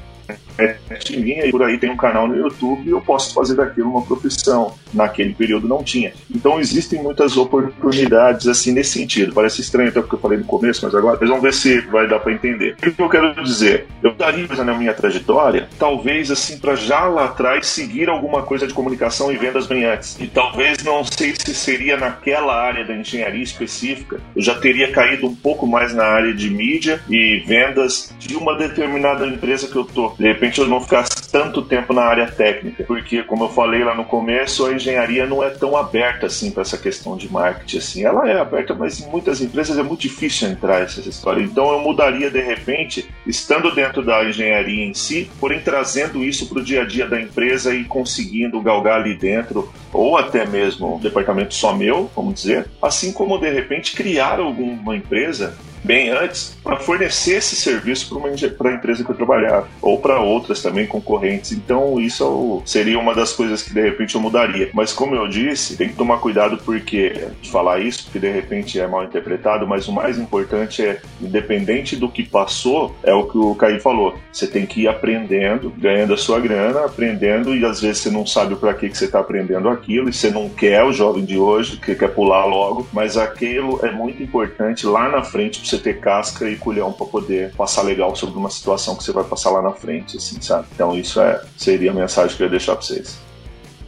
internet minha e por aí tem um canal no YouTube e eu posso fazer daquilo uma profissão. Naquele período não tinha. Então existem muitas oportunidades assim nesse sentido. Parece estranho até porque eu falei no começo, mas agora vamos ver se vai dar para entender. O que eu quero dizer? Eu daria na minha trajetória, talvez assim para já lá atrás seguir alguma coisa de comunicação e vendas bem antes. E talvez não sei se seria naquela área da engenharia específica, eu já teria caído um pouco mais na área de mídia e vendas de uma determinada empresa que eu tô. De repente repente eu não ficasse tanto tempo na área técnica, porque como eu falei lá no começo, a engenharia não é tão aberta assim para essa questão de marketing assim. Ela é aberta, mas em muitas empresas é muito difícil entrar essa história. Então eu mudaria de repente, estando dentro da engenharia em si, porém trazendo isso para o dia a dia da empresa e conseguindo galgar ali dentro, ou até mesmo um departamento só meu, vamos dizer, assim como de repente criar alguma empresa bem antes para fornecer esse serviço para a empresa que eu trabalhava ou para outras também concorrentes. Então isso seria uma das coisas que de repente eu mudaria. Mas como eu disse, tem que tomar cuidado porque de falar isso, porque de repente é mal interpretado. Mas o mais importante é, independente do que passou, é o que o Caí falou. Você tem que ir aprendendo, ganhando a sua grana, aprendendo e às vezes você não sabe para que que você está aprendendo aquilo e você não quer o jovem de hoje que quer pular logo, mas aquilo é muito importante lá na frente você ter casca e culhão para poder passar legal sobre uma situação que você vai passar lá na frente, assim, sabe? Então isso é seria a mensagem que eu ia deixar para vocês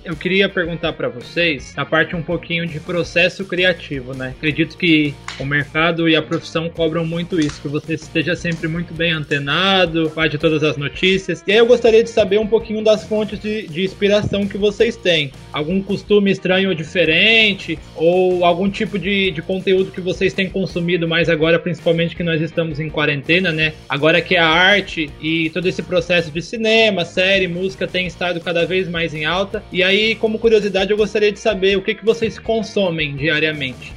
eu queria perguntar para vocês a parte um pouquinho de processo criativo, né? Acredito que o mercado e a profissão cobram muito isso, que você esteja sempre muito bem antenado, faz de todas as notícias. E aí eu gostaria de saber um pouquinho das fontes de, de inspiração que vocês têm. Algum costume estranho ou diferente, ou algum tipo de, de conteúdo que vocês têm consumido mais agora, principalmente que nós estamos em quarentena, né? Agora que a arte e todo esse processo de cinema, série, música tem estado cada vez mais em alta. E aí aí, como curiosidade, eu gostaria de saber o que, que vocês consomem diariamente.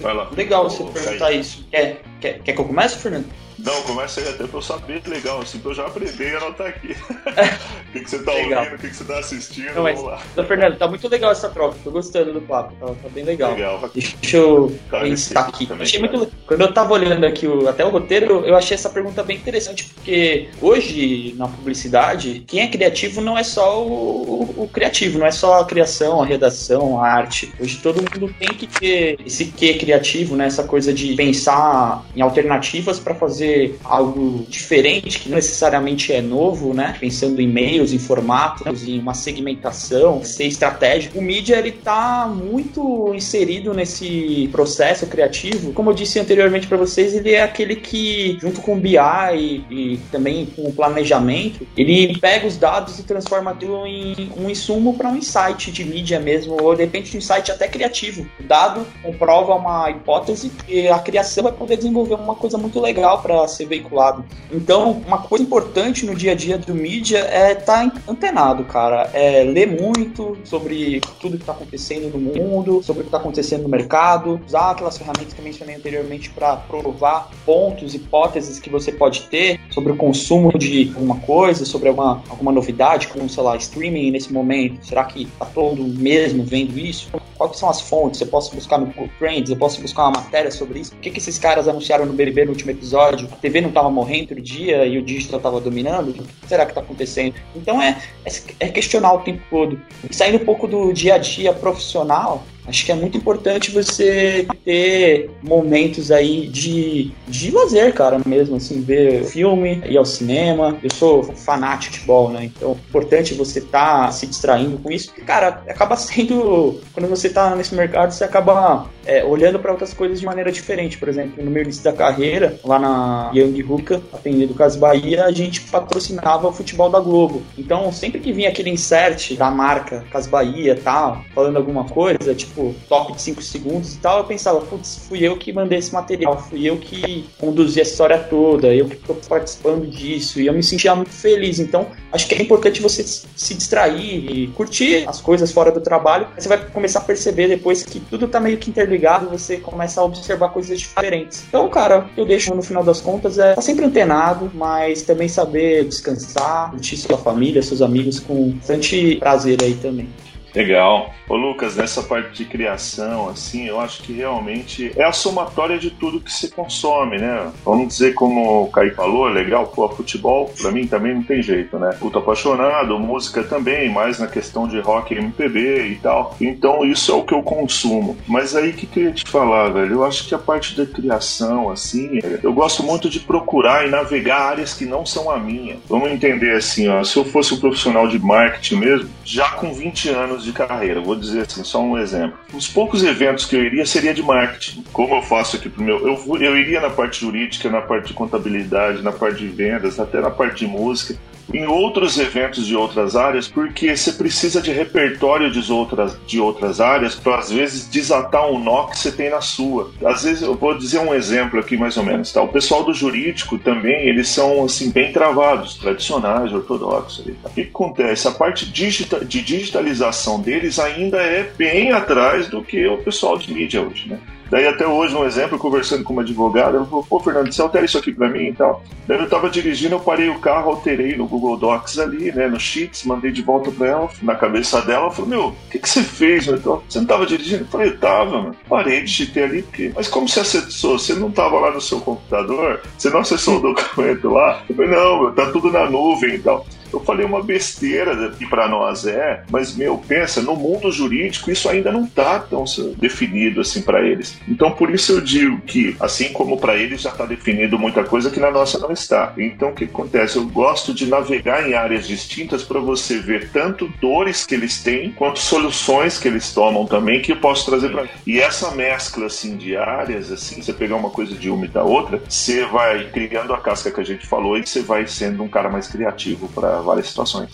Vai lá. Legal você perguntar isso. Quer, quer, quer que eu comece, Fernando? Não, começa aí até pra eu saber legal, assim, pra eu já aprender e anotar aqui. o que, que você tá legal. ouvindo, o que, que você tá assistindo, Não, vamos lá. Então, Fernando, tá muito legal essa troca, tô gostando do papo, tá, tá bem legal. Legal. Deixa eu pensar aqui. Achei muito... Quando eu tava olhando aqui o, até o roteiro, eu achei essa pergunta bem interessante, porque hoje, na publicidade, quem é criativo não é só o, o, o criativo, não é só a criação, a redação, a arte. Hoje todo mundo tem que ter esse quê criativo, né? Essa coisa de pensar em alternativas para fazer algo diferente, que não necessariamente é novo, né? Pensando em meios, em formatos, em uma segmentação, ser estratégico. O mídia, ele tá muito inserido nesse processo criativo. Como eu disse anteriormente para vocês, ele é aquele que, junto com o BI e, e também com o planejamento, ele pega os dados e transforma aquilo em um insumo para um insight de mídia mesmo, ou de repente um insight até criativo. O dado comprova uma hipótese e a criação vai poder desenvolver uma coisa muito legal para ser veiculado. Então, uma coisa importante no dia a dia do mídia é estar tá antenado, cara. É ler muito sobre tudo que está acontecendo no mundo, sobre o que está acontecendo no mercado, usar aquelas ferramentas que eu mencionei anteriormente para provar pontos, hipóteses que você pode ter sobre o consumo de alguma coisa, sobre alguma, alguma novidade, como, sei lá, streaming nesse momento. Será que está todo mesmo vendo isso? Quais são as fontes? Eu posso buscar no Google Trends, eu posso buscar uma matéria sobre isso. O que, que esses caras anunciaram no BBB no último episódio? A TV não estava morrendo outro dia e o digital estava dominando? O que será que está acontecendo? Então é, é, é questionar o tempo todo. E saindo um pouco do dia a dia profissional, Acho que é muito importante você ter momentos aí de, de lazer, cara, mesmo, assim, ver filme, ir ao cinema. Eu sou fanático de futebol, né? Então é importante você tá se distraindo com isso. Porque, cara, acaba sendo. Quando você tá nesse mercado, você acaba é, olhando para outras coisas de maneira diferente. Por exemplo, no meu início da carreira, lá na Young Ruka, atendido Cas Bahia, a gente patrocinava o futebol da Globo. Então, sempre que vinha aquele insert da marca Cas Bahia tal, falando alguma coisa, tipo, toque de 5 segundos e tal, eu pensava, putz, fui eu que mandei esse material, fui eu que conduzi a história toda, eu que tô participando disso, e eu me sentia muito feliz. Então, acho que é importante você se distrair e curtir as coisas fora do trabalho. Você vai começar a perceber depois que tudo tá meio que interligado, você começa a observar coisas diferentes. Então, cara, eu deixo no final das contas é tá sempre antenado, mas também saber descansar, curtir sua família, seus amigos com bastante prazer aí também. Legal. Ô Lucas, nessa parte de criação, assim, eu acho que realmente é a somatória de tudo que se consome, né? Vamos dizer como o Caí falou, é legal, pô, futebol pra mim também não tem jeito, né? Puta apaixonado, música também, mais na questão de rock MPB e tal. Então isso é o que eu consumo. Mas aí que queria te falar, velho, eu acho que a parte da criação, assim, eu gosto muito de procurar e navegar áreas que não são a minha. Vamos entender assim, ó, se eu fosse um profissional de marketing mesmo, já com 20 anos anos de carreira, vou dizer assim, só um exemplo. Os poucos eventos que eu iria seria de marketing. Como eu faço aqui pro meu. Eu, eu iria na parte jurídica, na parte de contabilidade, na parte de vendas, até na parte de música em outros eventos de outras áreas, porque você precisa de repertório de outras, de outras áreas para, às vezes, desatar um nó que você tem na sua. Às vezes, eu vou dizer um exemplo aqui, mais ou menos. Tá? O pessoal do jurídico também, eles são, assim, bem travados, tradicionais, ortodoxos. Tá? O que acontece? A parte digita, de digitalização deles ainda é bem atrás do que o pessoal de mídia hoje, né? Daí até hoje, um exemplo, conversando com uma advogada, ela falou, pô, Fernando, você altera isso aqui para mim e tal. Daí eu tava dirigindo, eu parei o carro, alterei no Google Docs ali, né, no Sheets, mandei de volta para ela, na cabeça dela, ela falou, meu, o que, que você fez? Então, você não tava dirigindo? Eu falei, tava, mano. Parei de digitei ali, porque... Mas como você acessou? Você não tava lá no seu computador? Você não acessou o documento lá? Eu falei, não, meu, tá tudo na nuvem e tal. Eu falei uma besteira que para nós é, mas meu, pensa, no mundo jurídico isso ainda não está tão definido assim para eles. Então por isso eu digo que, assim como para eles já está definido muita coisa que na nossa não está. Então o que acontece? Eu gosto de navegar em áreas distintas para você ver tanto dores que eles têm quanto soluções que eles tomam também que eu posso trazer para e essa mescla assim de áreas assim, você pegar uma coisa de uma e da outra, você vai criando a casca que a gente falou e você vai sendo um cara mais criativo para várias situações.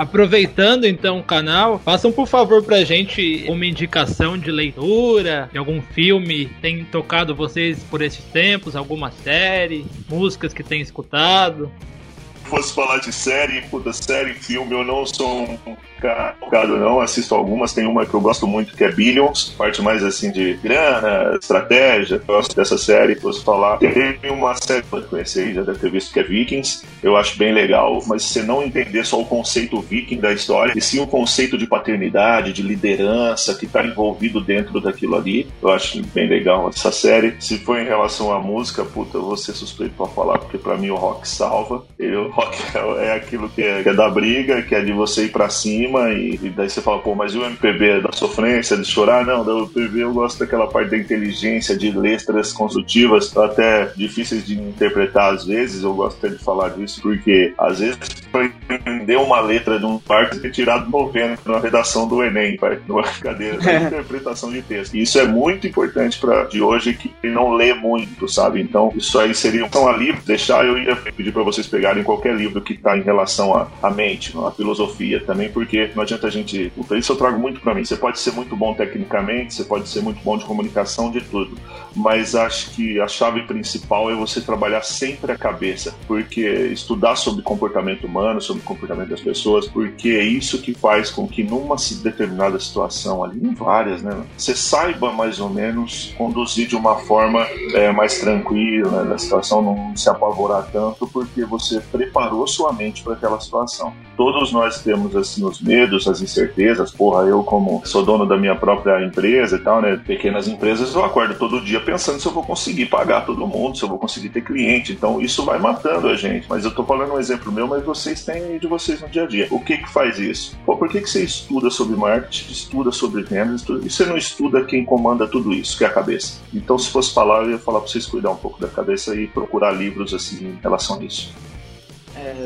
Aproveitando então o canal, façam por favor pra gente uma indicação de leitura, de algum filme que tem tocado vocês por esses tempos, alguma série, músicas que tem escutado. Se fosse falar de série, puta, série, filme, eu não sou um focado não, assisto algumas, tem uma que eu gosto muito que é Billions, parte mais assim de grana, estratégia, eu gosto dessa série, posso falar. Tem uma série que eu conheci, já deve ter visto, que é Vikings, eu acho bem legal, mas se você não entender só o conceito viking da história, e sim o conceito de paternidade, de liderança que está envolvido dentro daquilo ali, eu acho bem legal essa série. Se for em relação à música, puta, eu vou ser suspeito pra falar, porque para mim o rock salva, e o rock é aquilo que é, que é da briga, que é de você ir para cima, e, e, daí você fala, pô, mas o MPB é da sofrência, de chorar? Não, do MPB eu gosto daquela parte da inteligência, de letras construtivas, até difíceis de interpretar às vezes, eu gosto até de falar disso, porque às vezes para entender uma letra de um parte é tirado 90 na redação do Enem, numa cadeira de interpretação de texto. E isso é muito importante para de hoje que não lê muito, sabe? Então, isso aí seria então ali deixar eu ia pedir para vocês pegarem qualquer livro que está em relação à mente, à filosofia também, porque porque não adianta a gente. Isso eu trago muito para mim. Você pode ser muito bom tecnicamente, você pode ser muito bom de comunicação, de tudo. Mas acho que a chave principal é você trabalhar sempre a cabeça. Porque estudar sobre comportamento humano, sobre comportamento das pessoas, porque é isso que faz com que numa determinada situação ali, em várias, né? Você saiba mais ou menos conduzir de uma forma é, mais tranquila, né, na situação, não se apavorar tanto, porque você preparou sua mente para aquela situação. Todos nós temos assim os medos, as incertezas. Porra, eu como sou dono da minha própria empresa e tal, né? Pequenas empresas, eu acordo todo dia pensando se eu vou conseguir pagar todo mundo, se eu vou conseguir ter cliente. Então isso vai matando a gente. Mas eu tô falando um exemplo meu, mas vocês têm de vocês no dia a dia. O que que faz isso? Pô, por que que você estuda sobre marketing, estuda sobre vendas, e você não estuda quem comanda tudo isso, que é a cabeça? Então se fosse falar, eu ia falar pra vocês cuidar um pouco da cabeça e procurar livros assim em relação a isso.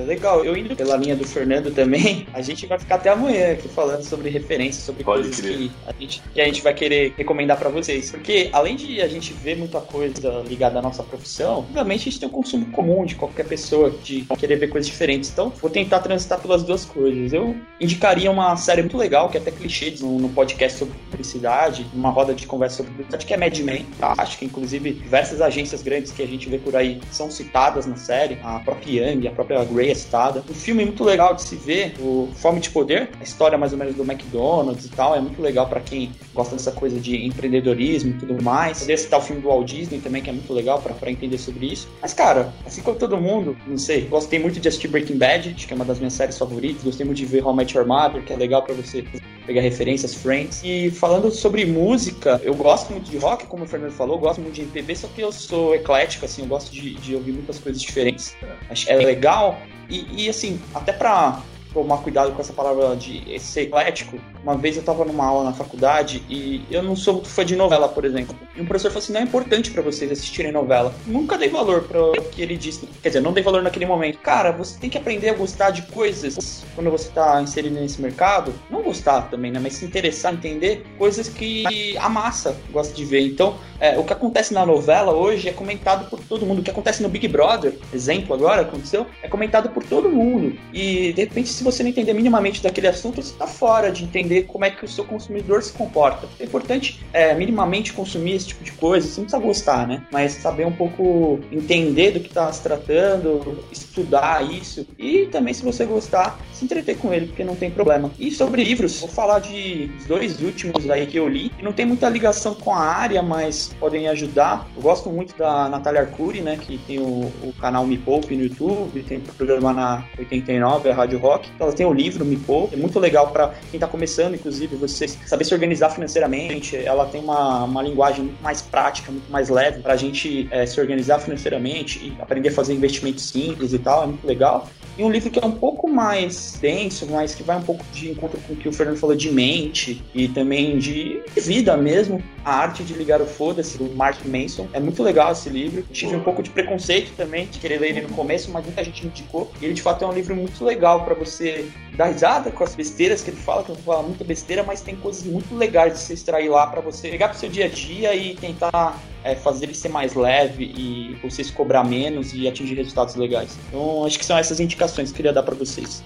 Legal, eu indo pela linha do Fernando também, a gente vai ficar até amanhã aqui falando sobre referências, sobre Pode coisas que a, gente, que a gente vai querer recomendar para vocês. Porque além de a gente ver muita coisa ligada à nossa profissão, obviamente a gente tem um consumo comum de qualquer pessoa de querer ver coisas diferentes. Então, vou tentar transitar pelas duas coisas. Eu indicaria uma série muito legal, que é até clichê no, no podcast sobre publicidade, uma roda de conversa sobre publicidade, que é Mad Men. Tá? Acho que inclusive diversas agências grandes que a gente vê por aí são citadas na série, a própria Young, a própria Grey Estada. Um filme é muito legal de se ver, o Fome de Poder, a história mais ou menos do McDonald's e tal, é muito legal para quem gosta dessa coisa de empreendedorismo e tudo mais. Poderia citar o filme do Walt Disney também, que é muito legal para entender sobre isso. Mas, cara, assim como todo mundo, não sei, gostei muito de assistir Breaking Bad, acho que é uma das minhas séries favoritas, gostei muito de ver How I Met Your Mother, que é legal para você pegar referências, Friends. E falando sobre música, eu gosto muito de rock, como o Fernando falou, gosto muito de MPB, só que eu sou eclético, assim, eu gosto de, de ouvir muitas coisas diferentes. Acho que é legal, e, e assim, até pra tomar cuidado com essa palavra de ser eclético. Uma vez eu estava numa aula na faculdade e eu não sou muito fã de novela, por exemplo. E um professor falou assim: não é importante para vocês assistirem novela. Nunca dei valor para o que ele disse. Quer dizer, não dei valor naquele momento. Cara, você tem que aprender a gostar de coisas quando você está inserido nesse mercado. Não gostar também, né? Mas se interessar, entender coisas que a massa gosta de ver. Então, é, o que acontece na novela hoje é comentado por todo mundo. O que acontece no Big Brother, exemplo agora, aconteceu, é comentado por todo mundo. E de repente, se você não entender minimamente daquele assunto, você está fora de entender como é que o seu consumidor se comporta. É importante é, minimamente consumir esse tipo de coisa. Você não precisa gostar, né? Mas saber um pouco entender do que está se tratando, estudar isso. E também, se você gostar, se entreter com ele, porque não tem problema. E sobre livros, vou falar de dois últimos aí que eu li. Não tem muita ligação com a área, mas podem ajudar. Eu gosto muito da Natália Arcuri, né? Que tem o, o canal Me Poupe no YouTube, tem programa na 89, a Rádio Rock. Ela tem o livro Me. É muito legal para quem está começando, inclusive, você saber se organizar financeiramente. Ela tem uma, uma linguagem muito mais prática, muito mais leve para a gente é, se organizar financeiramente e aprender a fazer investimentos simples e tal. É muito legal. E um livro que é um pouco mais denso, mas que vai um pouco de encontro com o que o Fernando falou de mente e também de vida mesmo. A Arte de Ligar o Foda-se, do Mark Manson. É muito legal esse livro. Tive um pouco de preconceito também de querer ler ele no começo, mas muita gente indicou. E ele de fato é um livro muito legal para você dar risada com as besteiras que ele fala, que ele fala muita besteira, mas tem coisas muito legais de você extrair lá para você pegar pro seu dia a dia e tentar é, fazer ele ser mais leve e você se cobrar menos e atingir resultados legais. Então, acho que são essas indicações que eu queria dar para vocês.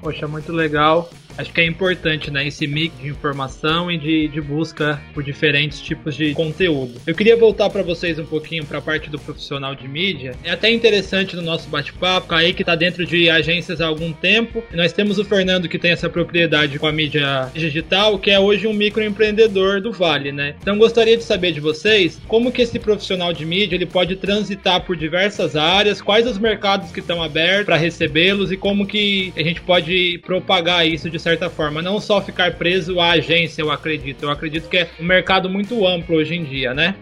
Poxa, muito legal acho que é importante, né? Esse mix de informação e de, de busca por diferentes tipos de conteúdo. Eu queria voltar para vocês um pouquinho para a parte do profissional de mídia. É até interessante no nosso bate-papo, aí que está dentro de agências há algum tempo. Nós temos o Fernando que tem essa propriedade com a mídia digital, que é hoje um microempreendedor do Vale, né? Então gostaria de saber de vocês como que esse profissional de mídia ele pode transitar por diversas áreas, quais os mercados que estão abertos para recebê-los e como que a gente pode propagar isso de certa forma. Não só ficar preso à agência, eu acredito. Eu acredito que é um mercado muito amplo hoje em dia, né?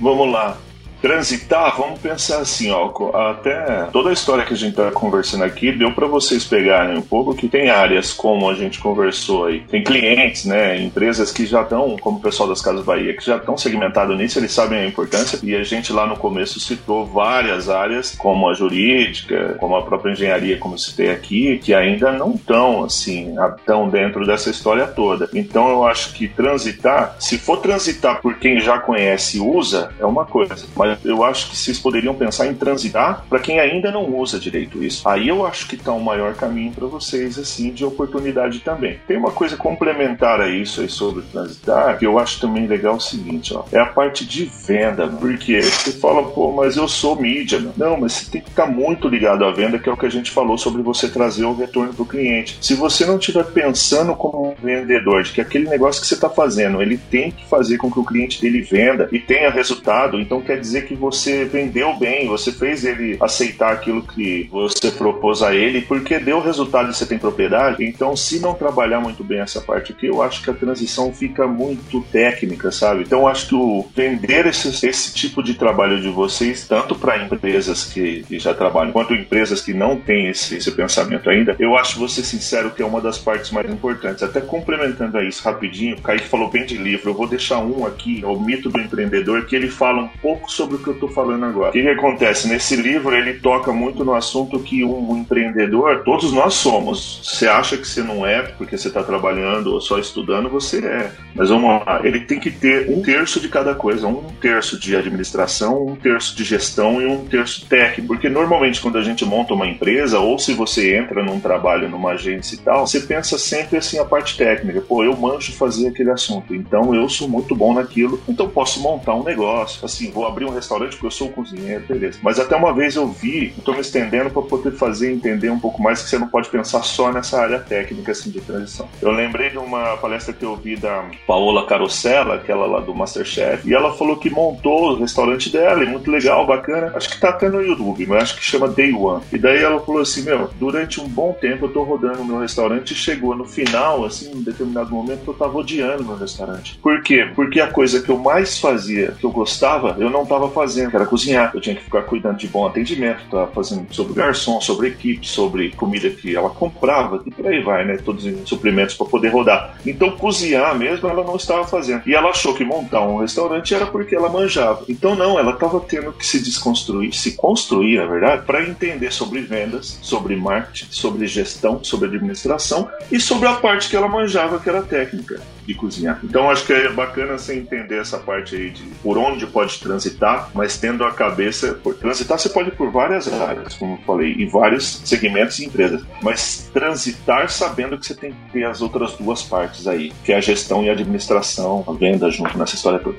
Vamos lá transitar, vamos pensar assim, ó, até toda a história que a gente está conversando aqui deu para vocês pegarem um pouco que tem áreas como a gente conversou aí, tem clientes, né, empresas que já estão, como o pessoal das Casas Bahia, que já estão segmentados nisso, eles sabem a importância. E a gente lá no começo citou várias áreas, como a jurídica, como a própria engenharia, como citei aqui, que ainda não estão assim, tão dentro dessa história toda. Então eu acho que transitar, se for transitar por quem já conhece e usa, é uma coisa, mas eu acho que vocês poderiam pensar em transitar para quem ainda não usa direito isso. Aí eu acho que o um maior caminho para vocês, assim, de oportunidade também. Tem uma coisa complementar a isso aí sobre transitar, que eu acho também legal o seguinte, ó, é a parte de venda, porque você fala, pô, mas eu sou mídia. Não, mas você tem que estar tá muito ligado à venda, que é o que a gente falou sobre você trazer o retorno para o cliente. Se você não estiver pensando como um vendedor, de que aquele negócio que você está fazendo, ele tem que fazer com que o cliente dele venda e tenha resultado, então quer dizer dizer que você vendeu bem, você fez ele aceitar aquilo que você propôs a ele, porque deu resultado e você tem propriedade. Então, se não trabalhar muito bem essa parte aqui, eu acho que a transição fica muito técnica, sabe? Então, acho que o vender esse, esse tipo de trabalho de vocês, tanto para empresas que, que, já trabalham, quanto empresas que não têm esse, esse pensamento ainda, eu acho, ser sincero, que é uma das partes mais importantes. Até complementando a isso rapidinho, o Kaique falou bem de livro, eu vou deixar um aqui, é o Mito do Empreendedor, que ele fala um pouco sobre sobre o que eu estou falando agora. O que, que, acontece? Nesse livro ele toca muito no assunto que um empreendedor, todos nós somos. Você acha que você não é porque você está trabalhando ou só estudando, você é. Mas vamos lá, ele tem que ter um terço de cada coisa, um terço de administração, um terço de gestão e um terço técnico. Porque normalmente quando a gente monta uma empresa ou se você entra num trabalho numa agência e tal, você pensa sempre assim a parte técnica. Pô, eu manjo fazer aquele assunto, então eu sou muito bom naquilo, então posso montar um negócio. Assim, vou abrir um restaurante porque eu sou cozinheiro, beleza. Mas até uma vez eu vi, estou me estendendo para poder fazer entender um pouco mais que você não pode pensar só nessa área técnica assim de transição. Eu lembrei de uma palestra que eu vi da Paola Carosella, aquela lá do Masterchef, e ela falou que montou o restaurante dela, e muito legal, bacana. Acho que tá até no YouTube, mas acho que chama Day One. E daí ela falou assim: Meu, durante um bom tempo eu tô rodando o meu restaurante e chegou no final, assim, em determinado momento, eu tava odiando meu restaurante. Por quê? Porque a coisa que eu mais fazia, que eu gostava, eu não tava estava fazendo, que era cozinhar. Eu tinha que ficar cuidando de bom atendimento, tá fazendo sobre garçom, sobre equipe, sobre comida que ela comprava e por aí vai, né? Todos os suprimentos para poder rodar. Então, cozinhar mesmo ela não estava fazendo. E ela achou que montar um restaurante era porque ela manjava. Então, não, ela estava tendo que se desconstruir, se construir, na verdade, para entender sobre vendas, sobre marketing, sobre gestão, sobre administração e sobre a parte que ela manjava, que era técnica de cozinhar. Então acho que é bacana você entender essa parte aí de por onde pode transitar, mas tendo a cabeça. Por transitar você pode por várias áreas, como eu falei, e vários segmentos e empresas. Mas transitar sabendo que você tem que ter as outras duas partes aí, que é a gestão e a administração, a venda junto nessa história toda.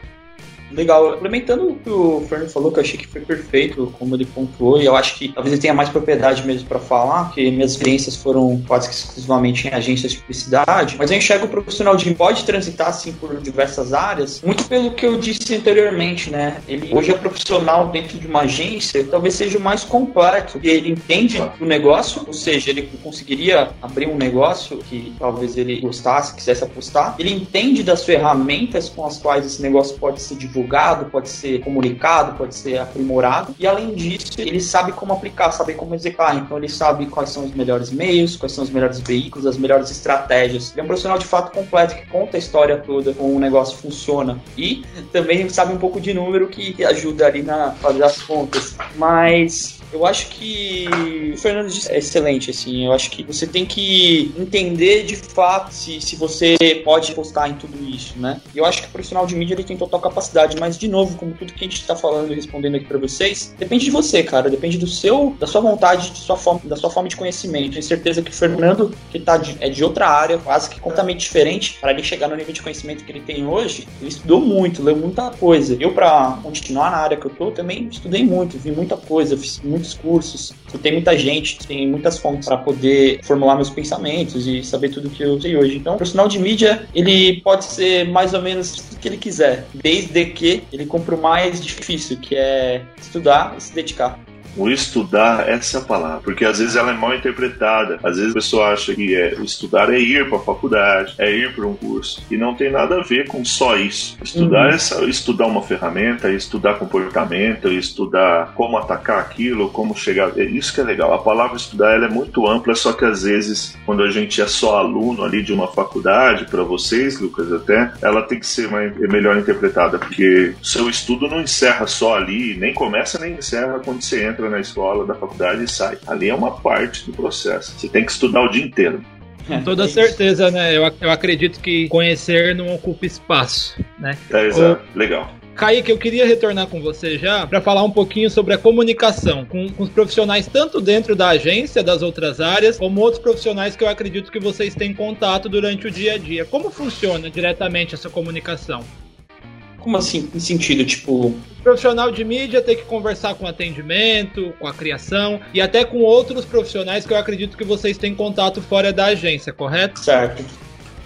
Legal. Complementando o que o Fernando falou, que eu achei que foi perfeito, como ele pontuou, e eu acho que talvez ele tenha mais propriedade mesmo para falar, porque minhas experiências foram quase que exclusivamente em agências de publicidade, mas eu enxergo o profissional de pode transitar assim por diversas áreas, muito pelo que eu disse anteriormente, né? Ele hoje é profissional dentro de uma agência, talvez seja o mais completo, porque ele entende o negócio, ou seja, ele conseguiria abrir um negócio que talvez ele gostasse, quisesse apostar, ele entende das ferramentas com as quais esse negócio pode ser divulgado divulgado, pode ser comunicado, pode ser aprimorado. E além disso, ele sabe como aplicar, sabe como executar. Então ele sabe quais são os melhores meios, quais são os melhores veículos, as melhores estratégias. Ele é um profissional de fato completo que conta a história toda, como o negócio funciona. E também sabe um pouco de número que ajuda ali na fazer as contas. Mas eu acho que o Fernando disse é excelente, assim. Eu acho que você tem que entender de fato se, se você pode postar em tudo isso, né? Eu acho que o profissional de mídia ele tem total capacidade, mas de novo, como tudo que a gente está falando e respondendo aqui para vocês, depende de você, cara. Depende do seu, da sua vontade, de sua forma, da sua forma de conhecimento. Tenho certeza que o Fernando, que tá de, é de outra área, quase que completamente diferente, para ele chegar no nível de conhecimento que ele tem hoje, ele estudou muito, leu muita coisa. Eu, para continuar na área que eu tô, também estudei muito, vi muita coisa, fiz muito muitos cursos, tem muita gente, tem muitas fontes para poder formular meus pensamentos e saber tudo que eu sei hoje. Então, o profissional de mídia, ele pode ser mais ou menos o que ele quiser, desde que ele compre o mais difícil, que é estudar e se dedicar. O estudar, essa é a palavra, porque às vezes ela é mal interpretada. Às vezes a pessoa acha que é, estudar é ir para a faculdade, é ir para um curso, e não tem nada a ver com só isso. Estudar uhum. é estudar uma ferramenta, é estudar comportamento, é estudar como atacar aquilo, como chegar. É isso que é legal. A palavra estudar ela é muito ampla, só que às vezes, quando a gente é só aluno ali de uma faculdade, para vocês, Lucas, até, ela tem que ser mais, melhor interpretada, porque o seu estudo não encerra só ali, nem começa nem encerra quando você entra entra na escola, da faculdade e sai. Ali é uma parte do processo. Você tem que estudar o dia inteiro. Com toda é certeza, né? Eu, eu acredito que conhecer não ocupa espaço, né? É, exato. O... Legal. Kaique, eu queria retornar com você já para falar um pouquinho sobre a comunicação com, com, os profissionais, tanto dentro da agência, das outras áreas, como outros profissionais que eu acredito que vocês têm contato durante o dia a dia. Como funciona diretamente essa comunicação? Como assim? Em sentido, tipo. O profissional de mídia tem que conversar com atendimento, com a criação e até com outros profissionais que eu acredito que vocês têm contato fora da agência, correto? Certo.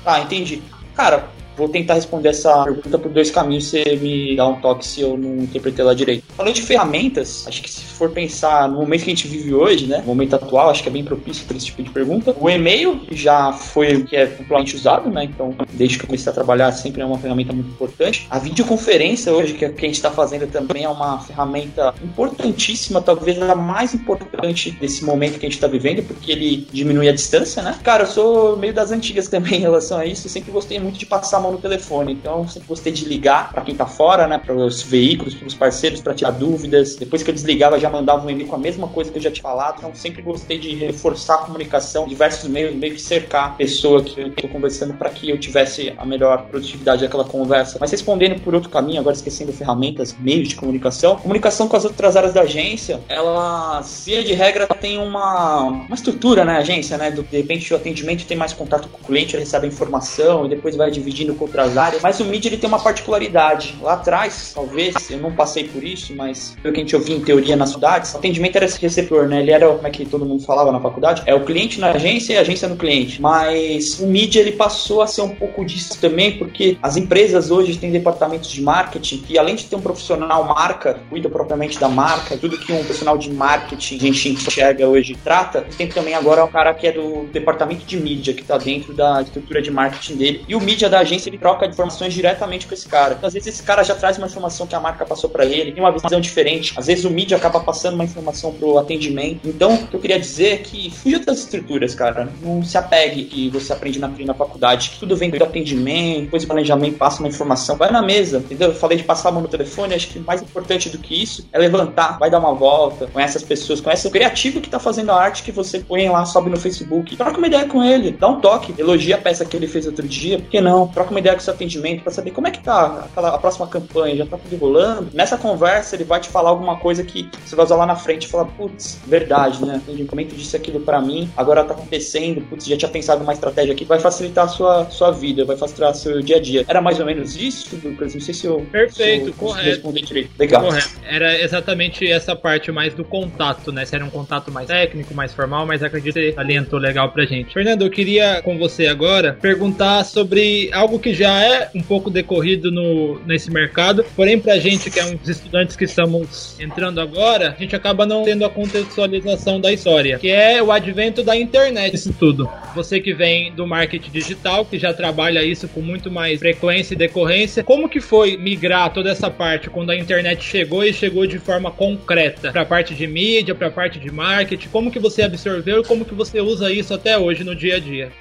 Ah, entendi. Cara, Vou tentar responder essa pergunta por dois caminhos, você me dá um toque se eu não interpretei ela direito. Falando de ferramentas, acho que se for pensar no momento que a gente vive hoje, né, no momento atual, acho que é bem propício para esse tipo de pergunta. O e-mail já foi o que é popularmente usado, né, então desde que eu comecei a trabalhar sempre é uma ferramenta muito importante. A videoconferência hoje, que, é, a gente está fazendo também é uma ferramenta importantíssima, talvez a mais importante desse momento que a gente está vivendo, porque ele diminui a distância, né. Cara, eu sou meio das antigas também em relação a isso, eu sempre gostei muito de passar mão no telefone. Então, sempre gostei de ligar para quem tá fora, né? Para os veículos, para os parceiros, para tirar dúvidas. Depois que eu desligava, já mandava um e-mail com a mesma coisa que eu já tinha falado. Então, sempre gostei de reforçar a comunicação, diversos meios, meio que cercar a pessoa que eu tô conversando para que eu tivesse a melhor produtividade daquela conversa. Mas respondendo por outro caminho, agora esquecendo ferramentas, meios de comunicação, comunicação com as outras áreas da agência, ela, via de regra, tem uma, uma estrutura, né? agência, né? Do, de repente, o atendimento tem mais contato com o cliente, ele recebe a informação e depois vai dividindo com outras áreas, mas o mídia ele tem uma particularidade. Lá atrás, talvez, eu não passei por isso, mas pelo que a gente ouvia em teoria nas cidades, o atendimento era esse receptor, né? Ele era, como é que todo mundo falava na faculdade? É o cliente na agência e a agência no cliente. Mas o mídia ele passou a ser um pouco disso também, porque as empresas hoje têm departamentos de marketing que, além de ter um profissional marca, cuida propriamente da marca, tudo que um profissional de marketing, a gente enxerga hoje, trata, tem também agora o cara que é do departamento de mídia, que está dentro da estrutura de marketing dele. E o mídia da agência agência, ele troca informações diretamente com esse cara. Então, às vezes esse cara já traz uma informação que a marca passou para ele, tem uma visão diferente. Às vezes o mídia acaba passando uma informação pro atendimento. Então, o que eu queria dizer é que fuja das estruturas, cara. Não se apegue que você aprende na, faculdade, que tudo vem do atendimento, depois do planejamento passa uma informação. Vai na mesa, entendeu? Eu falei de passar a mão no telefone, acho que mais importante do que isso é levantar, vai dar uma volta, conhece as pessoas, conhece o criativo que tá fazendo a arte que você põe lá, sobe no Facebook. Troca uma ideia com ele, dá um toque, elogia a peça que ele fez outro dia, por que não? Troca uma ideia com o seu atendimento para saber como é que tá aquela, a próxima campanha, já tá tudo rolando. Nessa conversa, ele vai te falar alguma coisa que você vai usar lá na frente e falar, putz, verdade, né? O atendimento disse aquilo para mim, agora tá acontecendo, putz, já tinha pensado uma estratégia aqui, vai facilitar a sua, sua vida, vai facilitar seu dia a dia. Era mais ou menos isso, Lucas? Não sei se eu. Perfeito, se eu, correto. direito. Legal. Correto. Era exatamente essa parte mais do contato, né? Se era um contato mais técnico, mais formal, mas acredito que alientou legal pra gente. Fernando, eu queria com você agora perguntar sobre algo que já é um pouco decorrido no, nesse mercado, porém pra gente que é uns estudantes que estamos entrando agora, a gente acaba não tendo a contextualização da história, que é o advento da internet, isso tudo. Você que vem do marketing digital, que já trabalha isso com muito mais frequência e decorrência, como que foi migrar toda essa parte quando a internet chegou e chegou de forma concreta para a parte de mídia, para a parte de marketing? Como que você absorveu e como que você usa isso até hoje no dia a dia?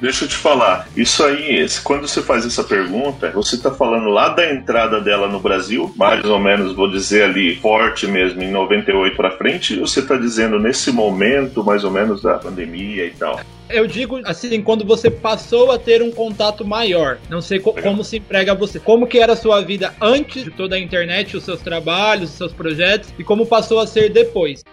Deixa eu te falar, isso aí, quando você faz essa pergunta, você está falando lá da entrada dela no Brasil, mais ou menos, vou dizer ali, forte mesmo, em 98 para frente, ou você está dizendo nesse momento, mais ou menos, da pandemia e tal? Eu digo assim, quando você passou a ter um contato maior. Não sei co como se emprega você. Como que era a sua vida antes de toda a internet, os seus trabalhos, os seus projetos, e como passou a ser depois.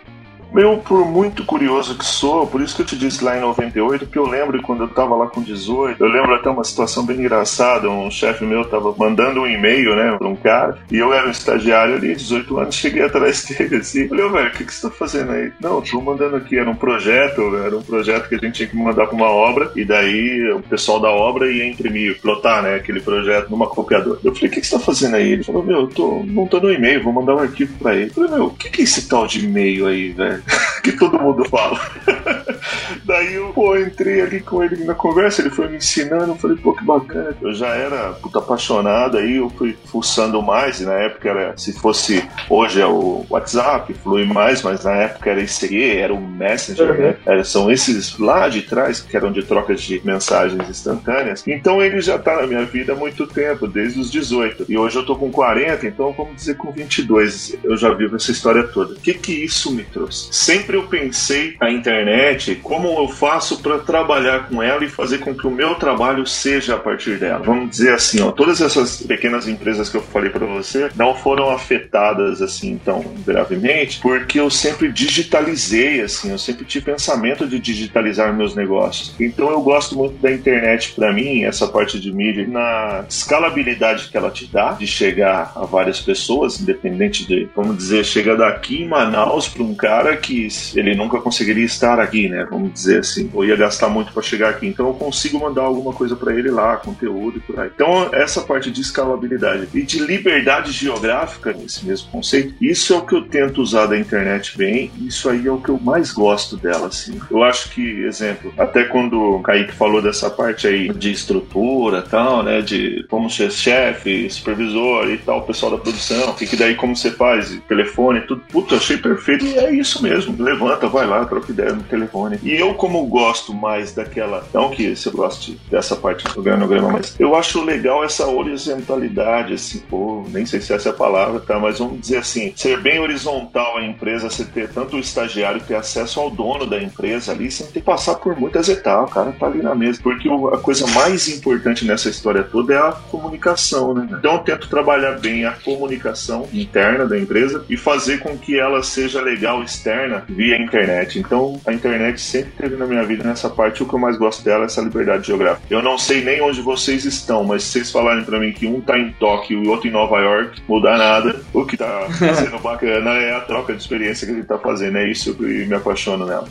Eu, por muito curioso que sou, por isso que eu te disse lá em 98, que eu lembro quando eu tava lá com 18, eu lembro até uma situação bem engraçada, um chefe meu tava mandando um e-mail, né, pra um cara, e eu era um estagiário ali, 18 anos, cheguei atrás dele assim, falei, velho, o que, que você tá fazendo aí? Não, tô mandando aqui, era um projeto, era um projeto que a gente tinha que mandar pra uma obra, e daí o pessoal da obra ia imprimir, plotar, né, aquele projeto numa copiadora. Eu falei, o que, que você tá fazendo aí? Ele falou, meu, eu tô montando um e-mail, vou mandar um arquivo pra ele. Eu falei, meu, o que, que é esse tal de e-mail aí, velho? que todo mundo fala. Daí eu pô, entrei ali com ele na conversa, ele foi me ensinando, eu falei, pô, que bacana. Eu já era puta apaixonado, aí eu fui fuçando mais, e na época era, se fosse, hoje é o WhatsApp, flui mais, mas na época era ICE, era o Messenger, uhum. né? Era, são esses lá de trás, que eram de trocas de mensagens instantâneas. Então ele já tá na minha vida há muito tempo, desde os 18. E hoje eu tô com 40, então vamos dizer com 22. Eu já vivo essa história toda. O que que isso me trouxe? Sempre eu pensei a internet como eu faço para trabalhar com ela e fazer com que o meu trabalho seja a partir dela. Vamos dizer assim, ó, todas essas pequenas empresas que eu falei para você não foram afetadas assim tão gravemente, porque eu sempre digitalizei assim, eu sempre tive pensamento de digitalizar meus negócios. Então eu gosto muito da internet para mim, essa parte de mídia, na escalabilidade que ela te dá de chegar a várias pessoas, independente de, vamos dizer, chega daqui em Manaus para um cara que ele nunca conseguiria estar aqui, né? Vamos dizer assim, ou ia gastar muito para chegar aqui. Então eu consigo mandar alguma coisa para ele lá, conteúdo e por aí. Então essa parte de escalabilidade e de liberdade geográfica, esse mesmo conceito, isso é o que eu tento usar da internet bem. Isso aí é o que eu mais gosto dela, assim. Eu acho que, exemplo, até quando o Kaique falou dessa parte aí de estrutura, tal, né? De como ser chefe, supervisor e tal, pessoal da produção, que, que daí como você faz, telefone, tudo. Puta, achei perfeito. E é isso mesmo. Levanta, vai lá, troca ideia no telefone. E eu, como gosto mais daquela. Não que você goste dessa parte do organograma, mas eu acho legal essa horizontalidade, assim, pô, nem sei se essa é a palavra, tá? Mas vamos dizer assim, ser bem horizontal a empresa, você ter tanto o estagiário ter acesso ao dono da empresa ali, sem ter que passar por muitas etapas, o cara tá ali na mesa. Porque a coisa mais importante nessa história toda é a comunicação, né? Então eu tento trabalhar bem a comunicação interna da empresa e fazer com que ela seja legal externa via internet. Então a internet sempre teve na minha vida nessa parte. O que eu mais gosto dela é essa liberdade geográfica. Eu não sei nem onde vocês estão, mas se vocês falarem para mim que um tá em Tóquio e o outro em Nova York, mudar nada. O que tá sendo bacana é a troca de experiência que ele tá fazendo. É isso que me apaixona nela.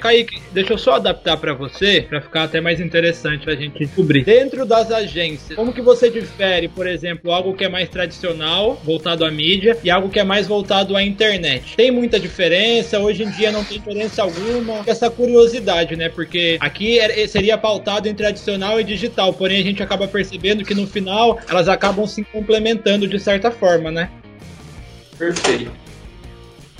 Kaique, deixa eu só adaptar para você, para ficar até mais interessante a gente descobrir. Dentro das agências, como que você difere, por exemplo, algo que é mais tradicional, voltado à mídia, e algo que é mais voltado à internet? Tem muita diferença? Hoje em dia não tem diferença alguma? Essa curiosidade, né? Porque aqui é, seria pautado em tradicional e digital, porém a gente acaba percebendo que no final elas acabam se complementando de certa forma, né? Perfeito.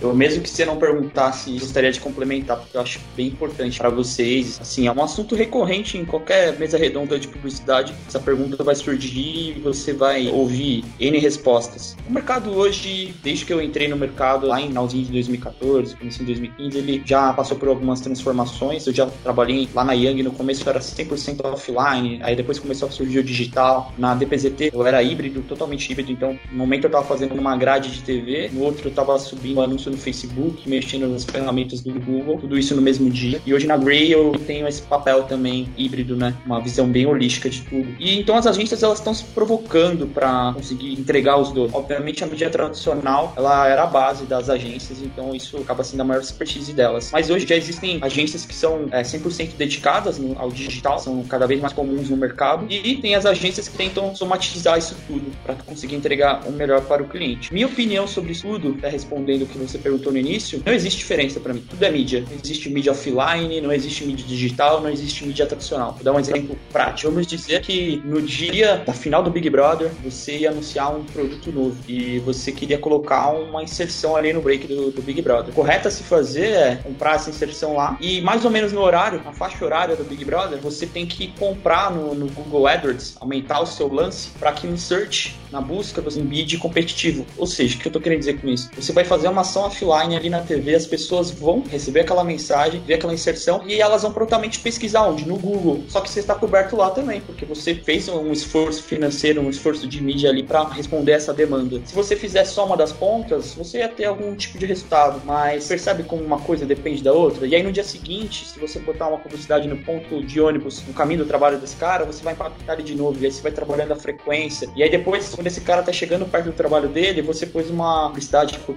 Eu, mesmo que você não perguntasse, gostaria de complementar, porque eu acho bem importante para vocês. Assim, é um assunto recorrente em qualquer mesa redonda de publicidade. Essa pergunta vai surgir e você vai ouvir N respostas. O mercado hoje, desde que eu entrei no mercado lá em finalzinho de 2014, começo em 2015, ele já passou por algumas transformações. Eu já trabalhei lá na Young, no começo era 100% offline, aí depois começou a surgir o digital. Na DPZT eu era híbrido, totalmente híbrido, então no momento eu tava fazendo uma grade de TV, no outro eu tava subindo anúncio no Facebook, mexendo nas ferramentas do Google, tudo isso no mesmo dia. E hoje na Grey eu tenho esse papel também híbrido, né? Uma visão bem holística de tudo. E então as agências elas estão se provocando para conseguir entregar os dois. Obviamente a mídia tradicional, ela era a base das agências, então isso acaba sendo a maior expertise delas. Mas hoje já existem agências que são é, 100% dedicadas no, ao digital, são cada vez mais comuns no mercado, e tem as agências que tentam somatizar isso tudo para conseguir entregar o melhor para o cliente. Minha opinião sobre isso tudo, tá respondendo o que você perguntou no início, não existe diferença para mim. Tudo é mídia. Não existe mídia offline, não existe mídia digital, não existe mídia tradicional. Vou dar um exemplo prático. Vamos dizer que no dia da final do Big Brother, você ia anunciar um produto novo e você queria colocar uma inserção ali no break do, do Big Brother. Correto a se fazer é comprar essa inserção lá e mais ou menos no horário, na faixa horária do Big Brother, você tem que comprar no, no Google AdWords, aumentar o seu lance para que no search, na busca, você embide competitivo. Ou seja, o que eu estou querendo dizer com isso? Você vai fazer uma ação offline ali na TV, as pessoas vão receber aquela mensagem, ver aquela inserção e elas vão prontamente pesquisar onde? No Google. Só que você está coberto lá também, porque você fez um esforço financeiro, um esforço de mídia ali para responder essa demanda. Se você fizer só uma das pontas, você ia ter algum tipo de resultado, mas percebe como uma coisa depende da outra? E aí no dia seguinte, se você botar uma publicidade no ponto de ônibus, no caminho do trabalho desse cara, você vai impactar ele de novo, e aí você vai trabalhando a frequência. E aí depois, quando esse cara tá chegando perto do trabalho dele, você pôs uma publicidade por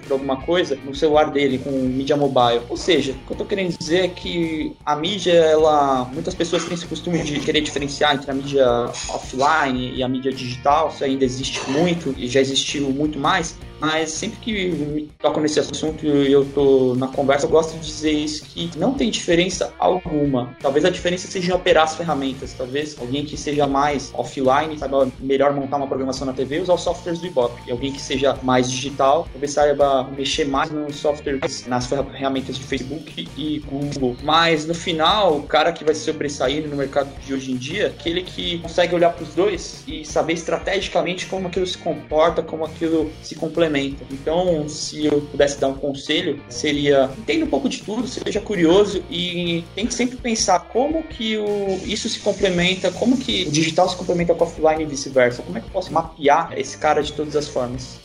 por alguma coisa no celular dele com mídia mobile. Ou seja, o que eu tô querendo dizer é que a mídia, ela. Muitas pessoas têm esse costume de querer diferenciar entre a mídia offline e a mídia digital. Isso ainda existe muito e já existiu muito mais mas sempre que toco nesse assunto e eu tô na conversa, eu gosto de dizer isso, que não tem diferença alguma. Talvez a diferença seja em operar as ferramentas, talvez alguém que seja mais offline, saiba melhor montar uma programação na TV, usar os softwares do Ibope. E alguém que seja mais digital, talvez saiba mexer mais nos softwares, nas ferramentas de Facebook e Google. Mas no final, o cara que vai se sobressair no mercado de hoje em dia, aquele que consegue olhar para os dois e saber estrategicamente como aquilo se comporta, como aquilo se complementa Então, se eu pudesse dar um conselho, seria entenda um pouco de tudo, seja curioso e tem que sempre pensar como que o, isso se complementa, como que o digital se complementa com o offline e vice-versa. Como é que eu posso mapear esse cara de todas as formas?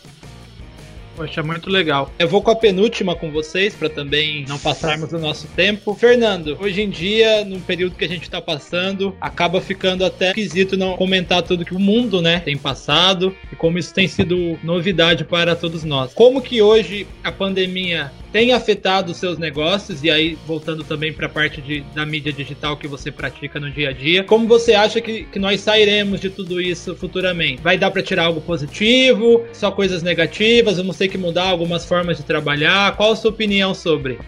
Poxa, muito legal. Eu vou com a penúltima com vocês para também não passarmos o nosso tempo. Fernando, hoje em dia, no período que a gente está passando, acaba ficando até esquisito não comentar tudo que o mundo, né, tem passado e como isso tem sido novidade para todos nós. Como que hoje a pandemia tem afetado os seus negócios, e aí voltando também para a parte de, da mídia digital que você pratica no dia a dia, como você acha que, que nós sairemos de tudo isso futuramente? Vai dar para tirar algo positivo? Só coisas negativas? Vamos ter que mudar algumas formas de trabalhar? Qual a sua opinião sobre?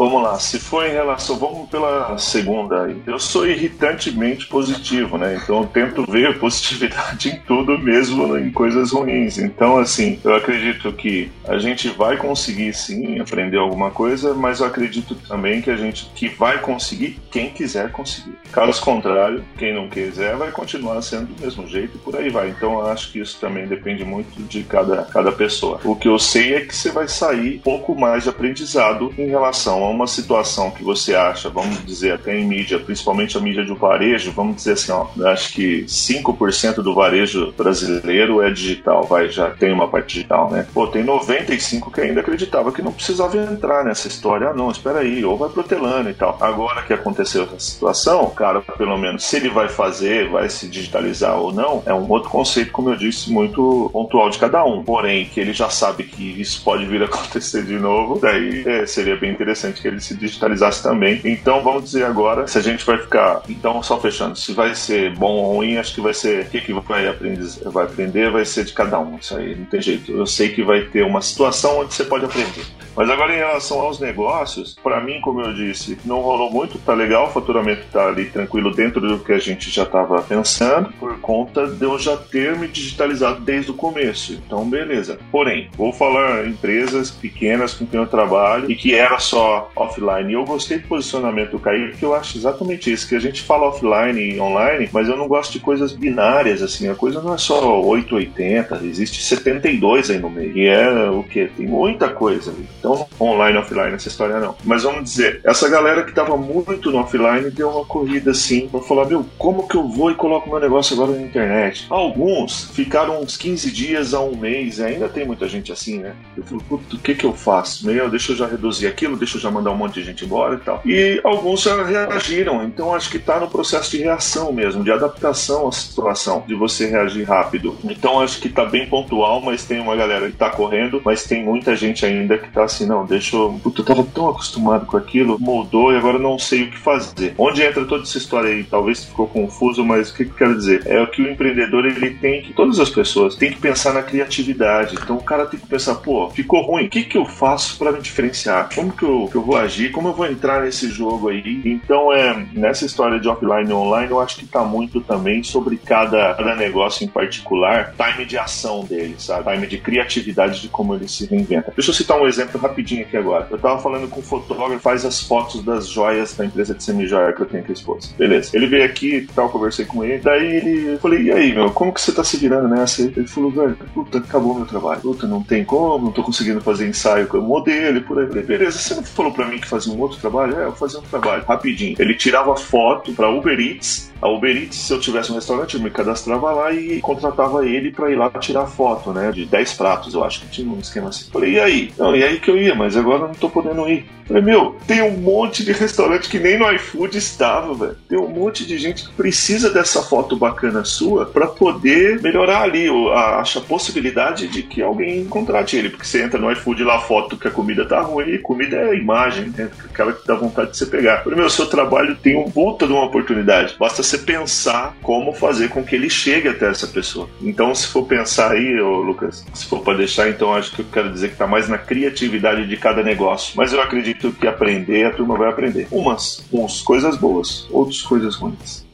Vamos lá, se for em relação, vamos pela segunda. Eu sou irritantemente positivo, né? Então eu tento ver positividade em tudo, mesmo em coisas ruins. Então, assim, eu acredito que a gente vai conseguir sim aprender alguma coisa, mas eu acredito também que a gente que vai conseguir quem quiser conseguir. Caso contrário, quem não quiser vai continuar sendo do mesmo jeito e por aí vai. Então eu acho que isso também depende muito de cada, cada pessoa. O que eu sei é que você vai sair um pouco mais de aprendizado em relação ao uma situação que você acha, vamos dizer, até em mídia, principalmente a mídia de varejo, vamos dizer assim, ó, acho que 5% do varejo brasileiro é digital, vai, já tem uma parte digital, né? Pô, tem 95 que ainda acreditava que não precisava entrar nessa história. Ah, não, espera aí, ou vai protelando e tal. Agora que aconteceu essa situação, cara, pelo menos se ele vai fazer, vai se digitalizar ou não, é um outro conceito, como eu disse, muito pontual de cada um. Porém, que ele já sabe que isso pode vir a acontecer de novo, daí é, seria bem interessante que ele se digitalizasse também. Então, vamos dizer agora, se a gente vai ficar, então, só fechando, se vai ser bom ou ruim, acho que vai ser, o que, que vai, aprender, vai aprender vai ser de cada um, isso aí não tem jeito. Eu sei que vai ter uma situação onde você pode aprender. Mas agora em relação aos negócios, para mim, como eu disse, não rolou muito, tá legal, o faturamento tá ali tranquilo dentro do que a gente já estava pensando, por conta de eu já ter me digitalizado desde o começo. Então, beleza. Porém, vou falar empresas pequenas com quem eu trabalho e que era só offline. E eu gostei do posicionamento do Kaique, que eu acho exatamente isso, que a gente fala offline e online, mas eu não gosto de coisas binárias, assim, a coisa não é só 880, existe 72 aí no meio. E é o que? Tem muita coisa. Então, online offline essa história não. Mas vamos dizer, essa galera que tava muito no offline deu uma corrida assim pra falar, meu, como que eu vou e coloco meu negócio agora na internet? Alguns ficaram uns 15 dias a um mês, ainda tem muita gente assim, né? Eu falo, o que que eu faço? Meu, deixa eu já reduzir aquilo, deixa eu já mandar um monte de gente embora e tal. E alguns já reagiram, então acho que tá no processo de reação mesmo, de adaptação à situação, de você reagir rápido. Então acho que tá bem pontual, mas tem uma galera que tá correndo, mas tem muita gente ainda que tá assim, não, deixa eu. Puta, eu tava tão acostumado com aquilo, moldou e agora não sei o que fazer. Onde entra toda essa história aí? Talvez ficou confuso, mas o que, eu quero dizer? É que o empreendedor ele tem que, todas as pessoas, tem que pensar na criatividade. Então o cara tem que pensar, pô, ficou ruim, o que, que eu faço para me diferenciar? Como que eu, que eu vou agir? Como eu vou entrar nesse jogo aí? Então é nessa história de offline e online, eu acho que tá muito também sobre cada, cada negócio em particular, time de ação dele, sabe? Time de criatividade de como ele se reinventa. Deixa eu citar um exemplo rapidinho aqui agora. Eu tava falando com um fotógrafo faz as fotos das joias da empresa de semi-joia que eu tenho com a esposa. Beleza. Ele veio aqui e tal, conversei com ele. Daí ele. Eu falei, e aí, meu, como que você tá se virando nessa? Ele falou, velho, puta, acabou meu trabalho. Puta, não tem como, não tô conseguindo fazer ensaio com o modelo e por aí. Eu falei, beleza, você não falou pra mim que fazia um outro trabalho? É, eu fazia um trabalho. Rapidinho. Ele tirava foto pra Uber Eats. A Uber Eats, se eu tivesse um restaurante, eu me cadastrava lá e contratava ele pra ir lá tirar foto, né? De 10 pratos, eu acho que tinha um esquema assim. Falei, e aí? Não, e aí que eu ia, mas agora não tô podendo ir. Falei, meu, tem um monte de restaurante que nem no iFood estava, velho. Tem um monte de gente que precisa dessa foto bacana sua para poder melhorar ali, acha a possibilidade de que alguém contrate ele. Porque você entra no iFood lá, foto que a comida tá ruim, comida é imagem, né? Aquela que dá vontade de você pegar. Falei, meu, seu trabalho tem um puta de uma oportunidade. Basta você pensar como fazer com que ele chegue até essa pessoa. Então, se for pensar aí, ô Lucas, se for para deixar, então acho que eu quero dizer que tá mais na criatividade de cada negócio. Mas eu acredito que aprender, a turma vai aprender. Umas, uns coisas boas, outras coisas ruins.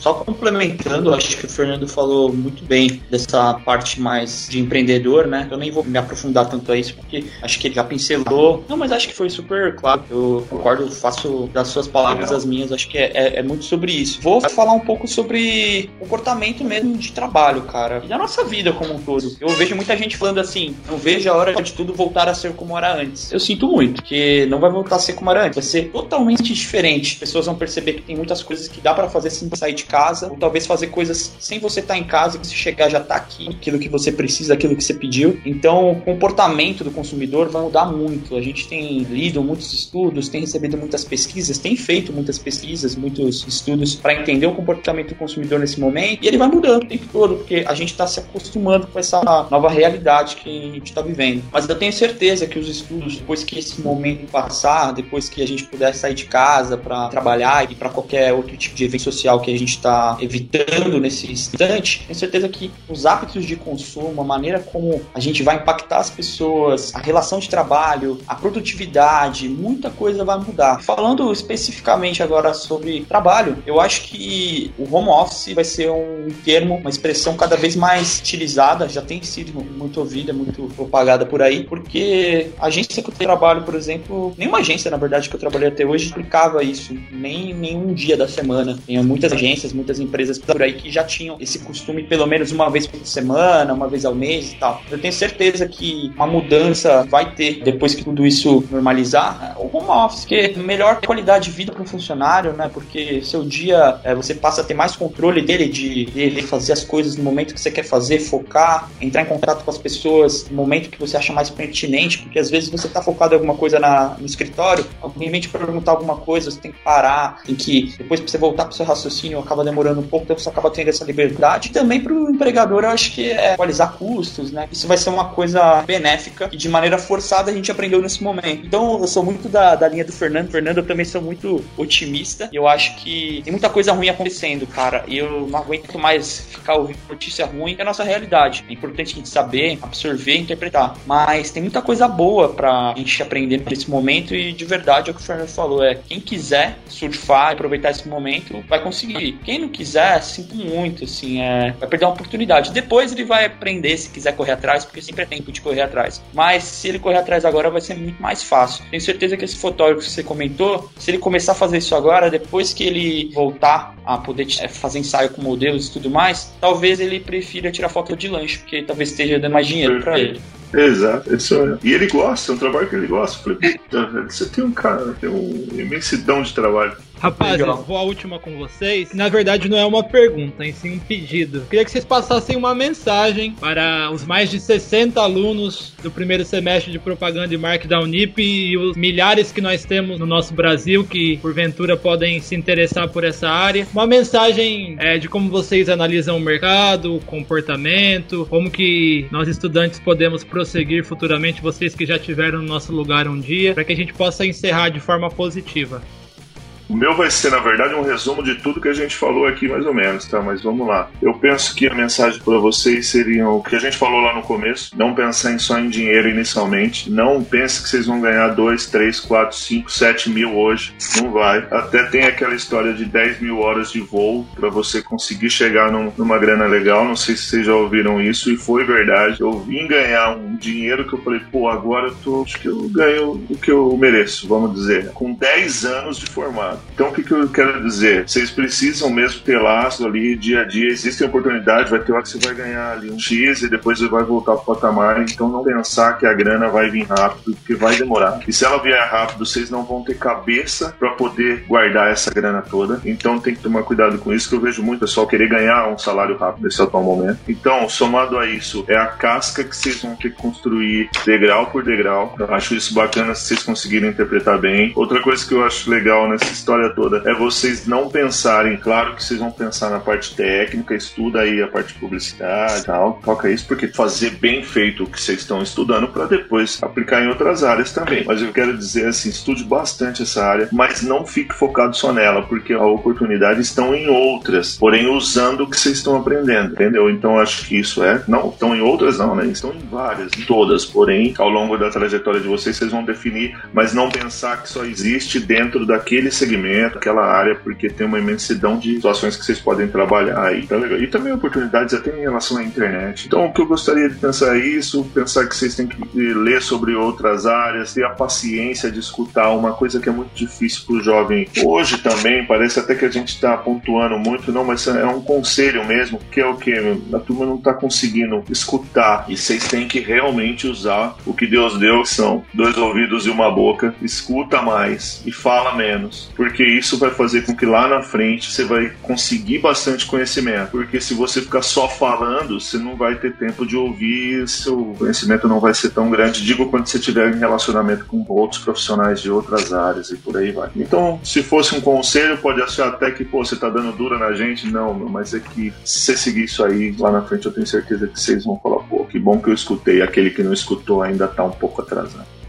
Só complementando, acho que o Fernando falou muito bem dessa parte mais de empreendedor, né? Eu nem vou me aprofundar tanto a isso, porque acho que ele já pincelou. Não, mas acho que foi super claro. Eu concordo, faço das suas palavras as minhas, acho que é, é, é, muito sobre isso. Vou falar um pouco sobre comportamento mesmo de trabalho, cara. E da nossa vida como um todo. Eu vejo muita gente falando assim, não vejo a hora de tudo voltar a ser como era antes. Eu sinto muito, que não vai voltar a ser como era antes, vai ser totalmente diferente. As pessoas vão perceber que tem muitas coisas que dá para fazer sem sair de casa, ou talvez fazer coisas sem você estar tá em casa, e se chegar já tá aqui, aquilo que você precisa, aquilo que você pediu. Então, o comportamento do consumidor vai mudar muito. A gente tem lido muitos estudos, tem recebido muitas pesquisas, tem feito muitas pesquisas, muitos estudos para entender o comportamento do consumidor nesse momento, e ele vai mudando o tempo todo, porque a gente está se acostumando com essa nova realidade que a gente está vivendo. Mas eu tenho certeza que os estudos, depois que esse momento passar, depois que a gente puder sair de casa para trabalhar e para qualquer outro tipo de evento social que a gente está evitando nesse instante, tenho certeza que os hábitos de consumo, a maneira como a gente vai impactar as pessoas, a relação de trabalho, a produtividade, muita coisa vai mudar. Falando especificamente agora sobre trabalho, eu acho que o home office vai ser um termo, uma expressão cada vez mais utilizada, já tem sido muito ouvida, muito propagada por aí, porque a agência que eu trabalho, por exemplo, nenhuma agência, na verdade, que eu trabalhei até hoje, explicava isso, nem nenhum dia da semana. Tem muitas agências agências, muitas empresas por aí que já tinham esse costume pelo menos uma vez por semana, uma vez ao mês e tal. Eu tenho certeza que uma mudança vai ter depois que tudo isso normalizar. O home office, que é melhor qualidade de vida para o funcionário, né? Porque seu dia é, você passa a ter mais controle dele, de, de fazer as coisas no momento que você quer fazer, focar, entrar em contato com as pessoas no momento que você acha mais pertinente, porque às vezes você está focado em alguma coisa na, no escritório, alguém vem te perguntar alguma coisa, você tem que parar, tem que, depois você voltar para o seu raciocínio, acaba demorando um pouco, então você acaba tendo essa liberdade. E também para o empregador, eu acho que é equalizar custos, né? Isso vai ser uma coisa benéfica e de maneira forçada a gente aprendeu nesse momento. Então eu sou muito da, da linha do Fernando. Fernando, eu também sou muito otimista eu acho que tem muita coisa ruim acontecendo, cara. E eu não aguento mais ficar ouvindo notícia ruim, é a nossa realidade. É importante a gente saber, absorver, interpretar. Mas tem muita coisa boa pra gente aprender nesse momento e de verdade é o que o Fernando falou, é quem quiser surfar, aproveitar esse momento, vai conseguir. Quem não quiser, sinto muito, assim, é, vai perder uma oportunidade. Depois ele vai aprender se quiser correr atrás, porque sempre é tempo de correr atrás. Mas se ele correr atrás agora, vai ser muito mais fácil. Tenho certeza que esse fotógrafo que você comentou, se ele começar a fazer isso agora, depois que ele voltar a poder é, fazer ensaio com modelos e tudo mais, talvez ele prefira tirar foto de lanche, porque talvez esteja dando mais dinheiro para ele. Exato, isso é. E ele gosta, é um trabalho que ele gosta. Eu falei, puta, você tem um cara, tem uma imensidão de trabalho. Rapaz, eu vou a última com vocês. Na verdade, não é uma pergunta, em sim um pedido. Queria que vocês passassem uma mensagem para os mais de 60 alunos do primeiro semestre de propaganda e marketing da Unip e os milhares que nós temos no nosso Brasil que, porventura, podem se interessar por essa área. Uma mensagem é, de como vocês analisam o mercado, o comportamento, como que nós estudantes podemos prosseguir futuramente, vocês que já tiveram no nosso lugar um dia, para que a gente possa encerrar de forma positiva. O meu vai ser, na verdade, um resumo de tudo que a gente falou aqui, mais ou menos, tá? Mas vamos lá. Eu penso que a mensagem para vocês seria o que a gente falou lá no começo: não pensar só em dinheiro inicialmente. Não pense que vocês vão ganhar 2, 3, 4, 5, 7 mil hoje. Não vai. Até tem aquela história de 10 mil horas de voo para você conseguir chegar num, numa grana legal. Não sei se vocês já ouviram isso e foi verdade. Eu vim ganhar um dinheiro que eu falei, pô, agora eu tô. Acho que eu ganho o que eu mereço, vamos dizer. Com 10 anos de formado. Então, o que, que eu quero dizer? Vocês precisam mesmo ter laço ali dia a dia. Existem oportunidades, vai ter hora que você vai ganhar ali um X e depois você vai voltar para o patamar. Então, não pensar que a grana vai vir rápido, porque vai demorar. E se ela vier rápido, vocês não vão ter cabeça para poder guardar essa grana toda. Então, tem que tomar cuidado com isso, que eu vejo muito pessoal querer ganhar um salário rápido nesse atual momento. Então, somado a isso, é a casca que vocês vão ter que construir degrau por degrau. Eu acho isso bacana se vocês conseguirem interpretar bem. Outra coisa que eu acho legal nessa história história toda é vocês não pensarem, claro que vocês vão pensar na parte técnica, estuda aí a parte de publicidade, tal, toca isso, porque fazer bem feito o que vocês estão estudando para depois aplicar em outras áreas também. Mas eu quero dizer assim, estude bastante essa área, mas não fique focado só nela, porque a oportunidade estão em outras, porém usando o que vocês estão aprendendo, entendeu? Então acho que isso é, não, estão em outras não, né? Estão em várias, em todas, porém ao longo da trajetória de vocês vocês vão definir, mas não pensar que só existe dentro daquele segmento segmento, aquela área, porque tem uma imensidão de situações que vocês podem trabalhar aí. Tá legal. E também oportunidades até em relação à internet. Então, o que eu gostaria de pensar é isso, pensar que vocês têm que ler sobre outras áreas, ter a paciência de escutar uma coisa que é muito difícil para o jovem. Hoje também, parece até que a gente está pontuando muito, não, mas é um conselho mesmo, que é o que? A turma não está conseguindo escutar e vocês têm que realmente usar o que Deus deu, que são dois ouvidos e uma boca. Escuta mais e fala menos. Porque isso vai fazer com que lá na frente você vai conseguir bastante conhecimento. Porque se você ficar só falando, você não vai ter tempo de ouvir, seu conhecimento não vai ser tão grande. Digo quando você tiver em relacionamento com outros profissionais de outras áreas e por aí vai. Então, se fosse um conselho, pode achar até que, pô, você tá dando dura na gente. Não, mas é que se você seguir isso aí lá na frente, eu tenho certeza que vocês vão falar, pô, que bom que eu escutei. Aquele que não escutou ainda tá um pouco atrasado.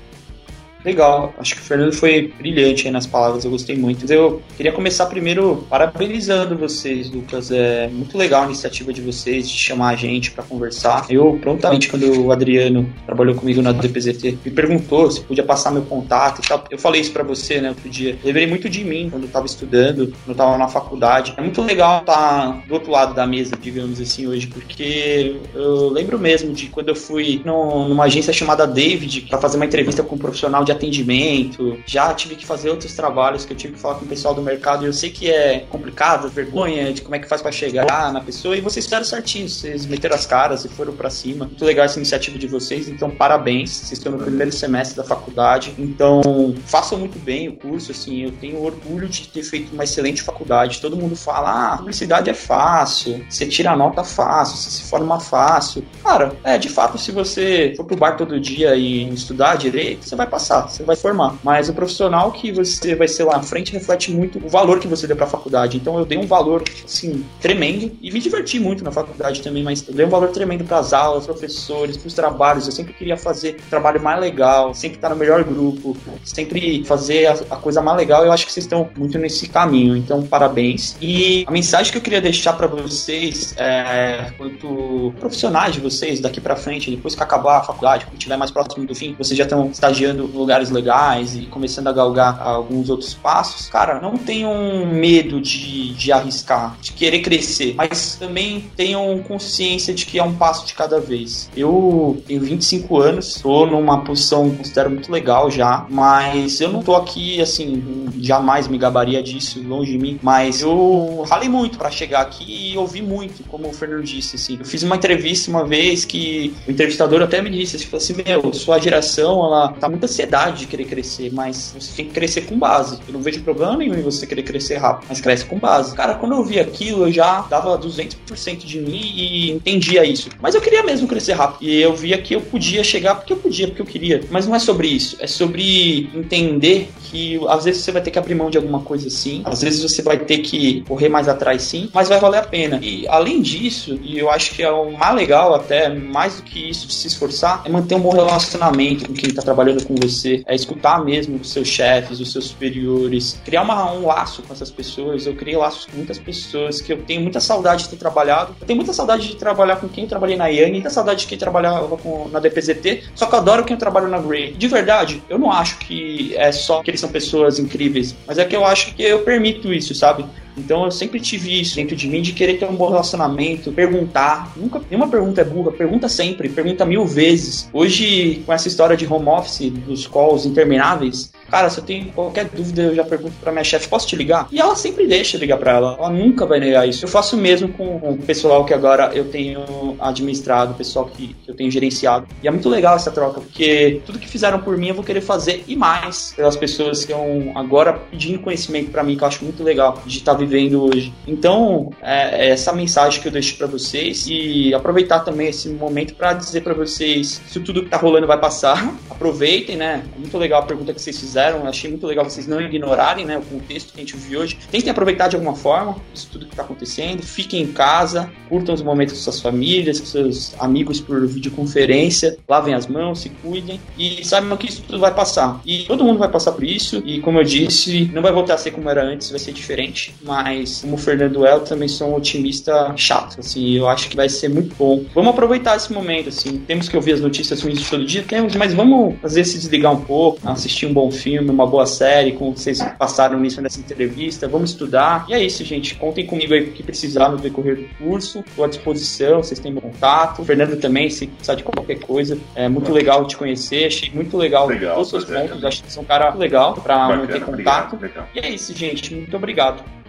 Legal, acho que o Fernando foi brilhante nas palavras, eu gostei muito. Eu queria começar primeiro parabenizando vocês, Lucas. É muito legal a iniciativa de vocês de chamar a gente para conversar. Eu, prontamente, quando o Adriano trabalhou comigo na DPZT, me perguntou se podia passar meu contato e tal. Eu falei isso para você, né, outro dia. Lembrei muito de mim quando eu tava estudando, quando eu tava na faculdade. É muito legal estar do outro lado da mesa, digamos assim, hoje, porque eu lembro mesmo de quando eu fui no, numa agência chamada David para fazer uma entrevista com um profissional de de atendimento, já tive que fazer outros trabalhos que eu tive que falar com o pessoal do mercado e eu sei que é complicado, vergonha de como é que faz para chegar na pessoa e vocês fizeram certinho, vocês meteram as caras e foram para cima. Muito legal essa iniciativa de vocês, então parabéns. Vocês estão no primeiro semestre da faculdade, então façam muito bem o curso, assim, eu tenho orgulho de ter feito uma excelente faculdade. Todo mundo fala: "Ah, publicidade é fácil, você tira a nota fácil, você se forma fácil". Cara, é, de fato, se você for pro bar todo dia e estudar direito, você vai passar, você vai formar. Mas o profissional que você vai ser lá na frente reflete muito o valor que você deu pra faculdade. Então eu dei um valor, assim, tremendo e me diverti muito na faculdade também, mas eu dei um valor tremendo pras aulas, professores, pros trabalhos. Eu sempre queria fazer o trabalho mais legal, sempre estar no melhor grupo, sempre fazer a, a coisa mais legal. Eu acho que vocês estão muito nesse caminho. Então, parabéns. E a mensagem que eu queria deixar para vocês, é, quanto profissionais de vocês daqui para frente, depois que acabar a faculdade, quando estiver mais próximo do fim, vocês já estão estagiando em lugares legais e começando a galgar alguns outros passos, cara, não tenham medo de, de arriscar, de querer crescer, mas também tenham consciência de que é um passo de cada vez. Eu tenho 25 anos, tô numa posição considero muito legal já, mas eu não tô aqui assim, jamais me gabaria disso, longe de mim, mas eu ralei muito para chegar aqui e ouvi muito, como o Fernando disse, assim. Eu fiz uma entrevista uma vez que o entrevistador até me disse, assim, assim meu, sua geração, ela tá muita ansiedade de querer crescer, mas você tem que crescer com base. Eu não vejo problema nenhum em você querer crescer rápido, mas cresce com base. Cara, quando eu vi aquilo, eu já dava 200% de mim e entendia isso. Mas eu queria mesmo crescer rápido. E eu via que eu podia chegar porque eu podia, porque eu queria. Mas não é sobre isso. É sobre entender que às vezes você vai ter que abrir mão de alguma coisa sim. Às vezes você vai ter que correr mais atrás sim, mas vai valer a pena. E além disso, e eu acho que é o mais legal até, mais do que isso de se esforçar, é manter um bom relacionamento com quem está trabalhando com você, é escutar mesmo os seus chefes, os seus superiores, criar uma, um laço com essas pessoas. Eu criei laços com muitas pessoas que eu tenho muita saudade de ter trabalhado. Eu tenho muita saudade de trabalhar com quem eu trabalhei na IAN, muita saudade de quem trabalhava com, na DPZT, só que eu adoro quem eu trabalho na Grey. De verdade, eu não acho que é só que eles são pessoas incríveis, mas é que eu acho que eu permito isso, sabe? Então eu sempre tive isso dentro de mim de querer ter um bom relacionamento, perguntar. Nunca, nenhuma pergunta é burra, pergunta sempre, pergunta mil vezes. Hoje, com essa história de home office, dos calls intermináveis, Cara, se eu tenho qualquer dúvida, eu já pergunto pra minha chefe, posso te ligar? E ela sempre deixa ligar pra ela. Ela nunca vai negar isso. Eu faço mesmo com o pessoal que agora eu tenho administrado, o pessoal que, eu tenho gerenciado. E é muito legal essa troca, porque tudo que fizeram por mim eu vou querer fazer e mais pelas pessoas que estão agora pedindo conhecimento para mim, que eu acho muito legal de estar tá vivendo hoje. Então, é, é essa mensagem que eu deixo para vocês e aproveitar também esse momento para dizer para vocês se tudo que tá rolando vai passar. Aproveitem, né? Muito legal a pergunta que vocês fizeram fizeram. Achei muito legal vocês não ignorarem né, o contexto que a gente viu hoje. Tentem aproveitar de alguma forma isso tudo que está acontecendo. Fiquem em casa, curtam os momentos com suas famílias, com seus amigos por videoconferência. Lavem as mãos, se cuidem e saibam que isso tudo vai passar. E todo mundo vai passar por isso. E como eu disse, não vai voltar a ser como era antes, vai ser diferente. Mas, como o Fernando El, também sou um otimista chato. Assim, eu acho que vai ser muito bom. Vamos aproveitar esse momento. Assim, temos que ouvir as notícias ruins todo dia, temos, mas vamos fazer se desligar um pouco, assistir um bom filme filme, uma boa série, como vocês passaram nisso nessa entrevista. Vamos estudar. E é isso, gente. Contem comigo aí o que precisar no decorrer do curso. Estou à disposição, vocês têm meu contato. O Fernando também, se precisar de qualquer coisa. É muito legal te conhecer. Achei muito legal, legal todos os seus pontos. Acho que você é um cara legal para manter contato. Obrigado, e é isso, gente. Muito obrigado.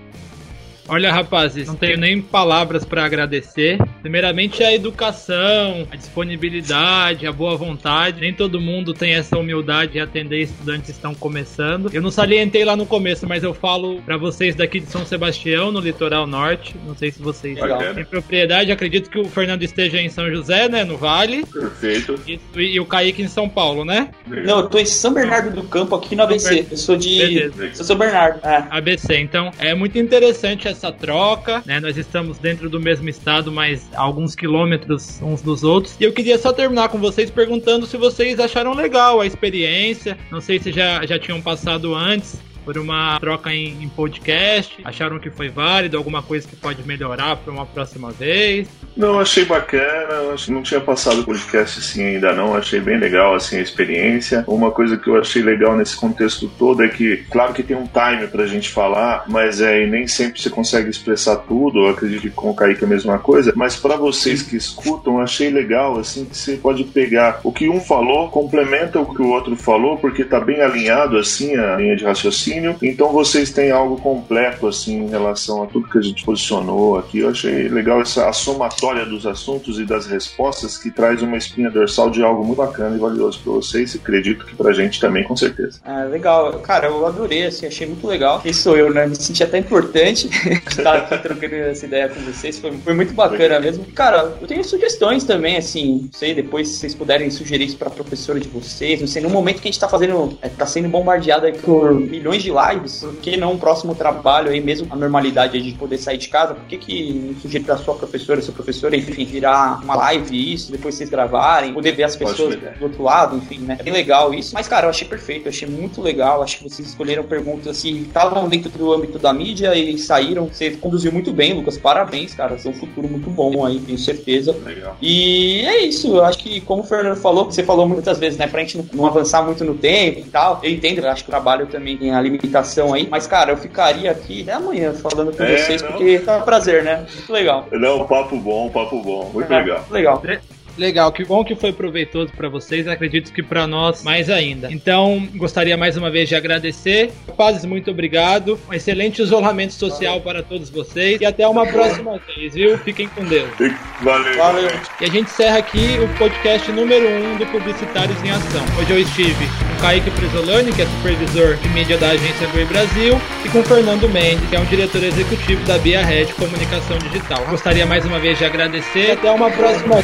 Olha, rapazes, não tenho nem palavras para agradecer. Primeiramente, a educação, a disponibilidade, a boa vontade. Nem todo mundo tem essa humildade de atender estudantes que estão começando. Eu não salientei lá no começo, mas eu falo para vocês daqui de São Sebastião, no litoral norte. Não sei se vocês têm propriedade. Acredito que o Fernando esteja em São José, né? No Vale. Perfeito. E, e o Kaique em São Paulo, né? Não, eu tô em São Bernardo do Campo, aqui no ABC. Eu sou de. Beleza. Eu sou Bernardo. É. ABC. Então, é muito interessante essa troca, né? Nós estamos dentro do mesmo estado, mas alguns quilômetros uns dos outros. E eu queria só terminar com vocês perguntando se vocês acharam legal a experiência. Não sei se já, já tinham passado antes por uma troca em, em podcast? Acharam que foi válido? Alguma coisa que pode melhorar para uma próxima vez? Não, achei bacana. Não tinha passado podcast assim ainda não. Achei bem legal assim a experiência. Uma coisa que eu achei legal nesse contexto todo é que, claro que tem um time pra gente falar, mas é, nem sempre você consegue expressar tudo. Eu acredito que com o Kaique é a mesma coisa. Mas para vocês que escutam, achei legal assim que você pode pegar o que um falou, complementa o que o outro falou, porque tá bem alinhado assim a linha de raciocínio. Então vocês têm algo completo assim em relação a tudo que a gente posicionou aqui. Eu achei legal essa somatória dos assuntos e das respostas que traz uma espinha dorsal de algo muito bacana e valioso para vocês. E acredito que pra gente também, com certeza. Ah, legal. Cara, eu adorei, assim, achei muito legal. Quem sou eu, né? Me senti até importante estar aqui trocando essa ideia com vocês. Foi, foi muito bacana mesmo. Cara, eu tenho sugestões também, assim, não sei, depois se vocês puderem sugerir isso pra professora de vocês. Não sei, no momento que a gente tá fazendo, é, tá sendo bombardeado aí por milhões de lives, por que não um próximo trabalho aí, mesmo a normalidade de poder sair de casa, por que que não sugerir pra sua professora, seu professor, enfim, virar uma live isso, depois vocês gravarem, poder ver as pessoas do outro lado, enfim, né? É bem legal isso. Mas, cara, eu achei perfeito, eu achei muito legal. Acho que vocês escolheram perguntas assim, estavam dentro do âmbito da mídia e saíram. Você conduziu muito bem, Lucas. Parabéns, cara. Você um futuro muito bom aí, tenho certeza. Legal. E é isso. Eu acho que, como o Fernando falou, você falou muitas vezes, né? Pra gente não, não avançar muito no tempo e tal. Eu entendo, eu acho que o trabalho também tem a limitação aí. Mas, cara, eu ficaria aqui até amanhã falando com É, vocês, não. porque tá um prazer, né? Muito legal. Não, papo bom, papo bom. Muito É, legal. Legal. Legal, que bom que foi proveitoso para vocês, acredito que para nós mais ainda. Então, gostaria mais uma vez de agradecer. Rapazes, muito obrigado. Um excelente isolamento social para todos vocês e até uma próxima vez, viu? Fiquem com Deus. Valeu. Valeu. E a gente encerra aqui o podcast número 1 um do Publicitários em Ação. Hoje eu estive com Kaique Presolani, que é supervisor de mídia da agência Grey Brasil, e com Fernando Mendes, que é um diretor executivo da Bia Red Comunicação Digital. Gostaria mais uma vez de agradecer. Até uma próxima.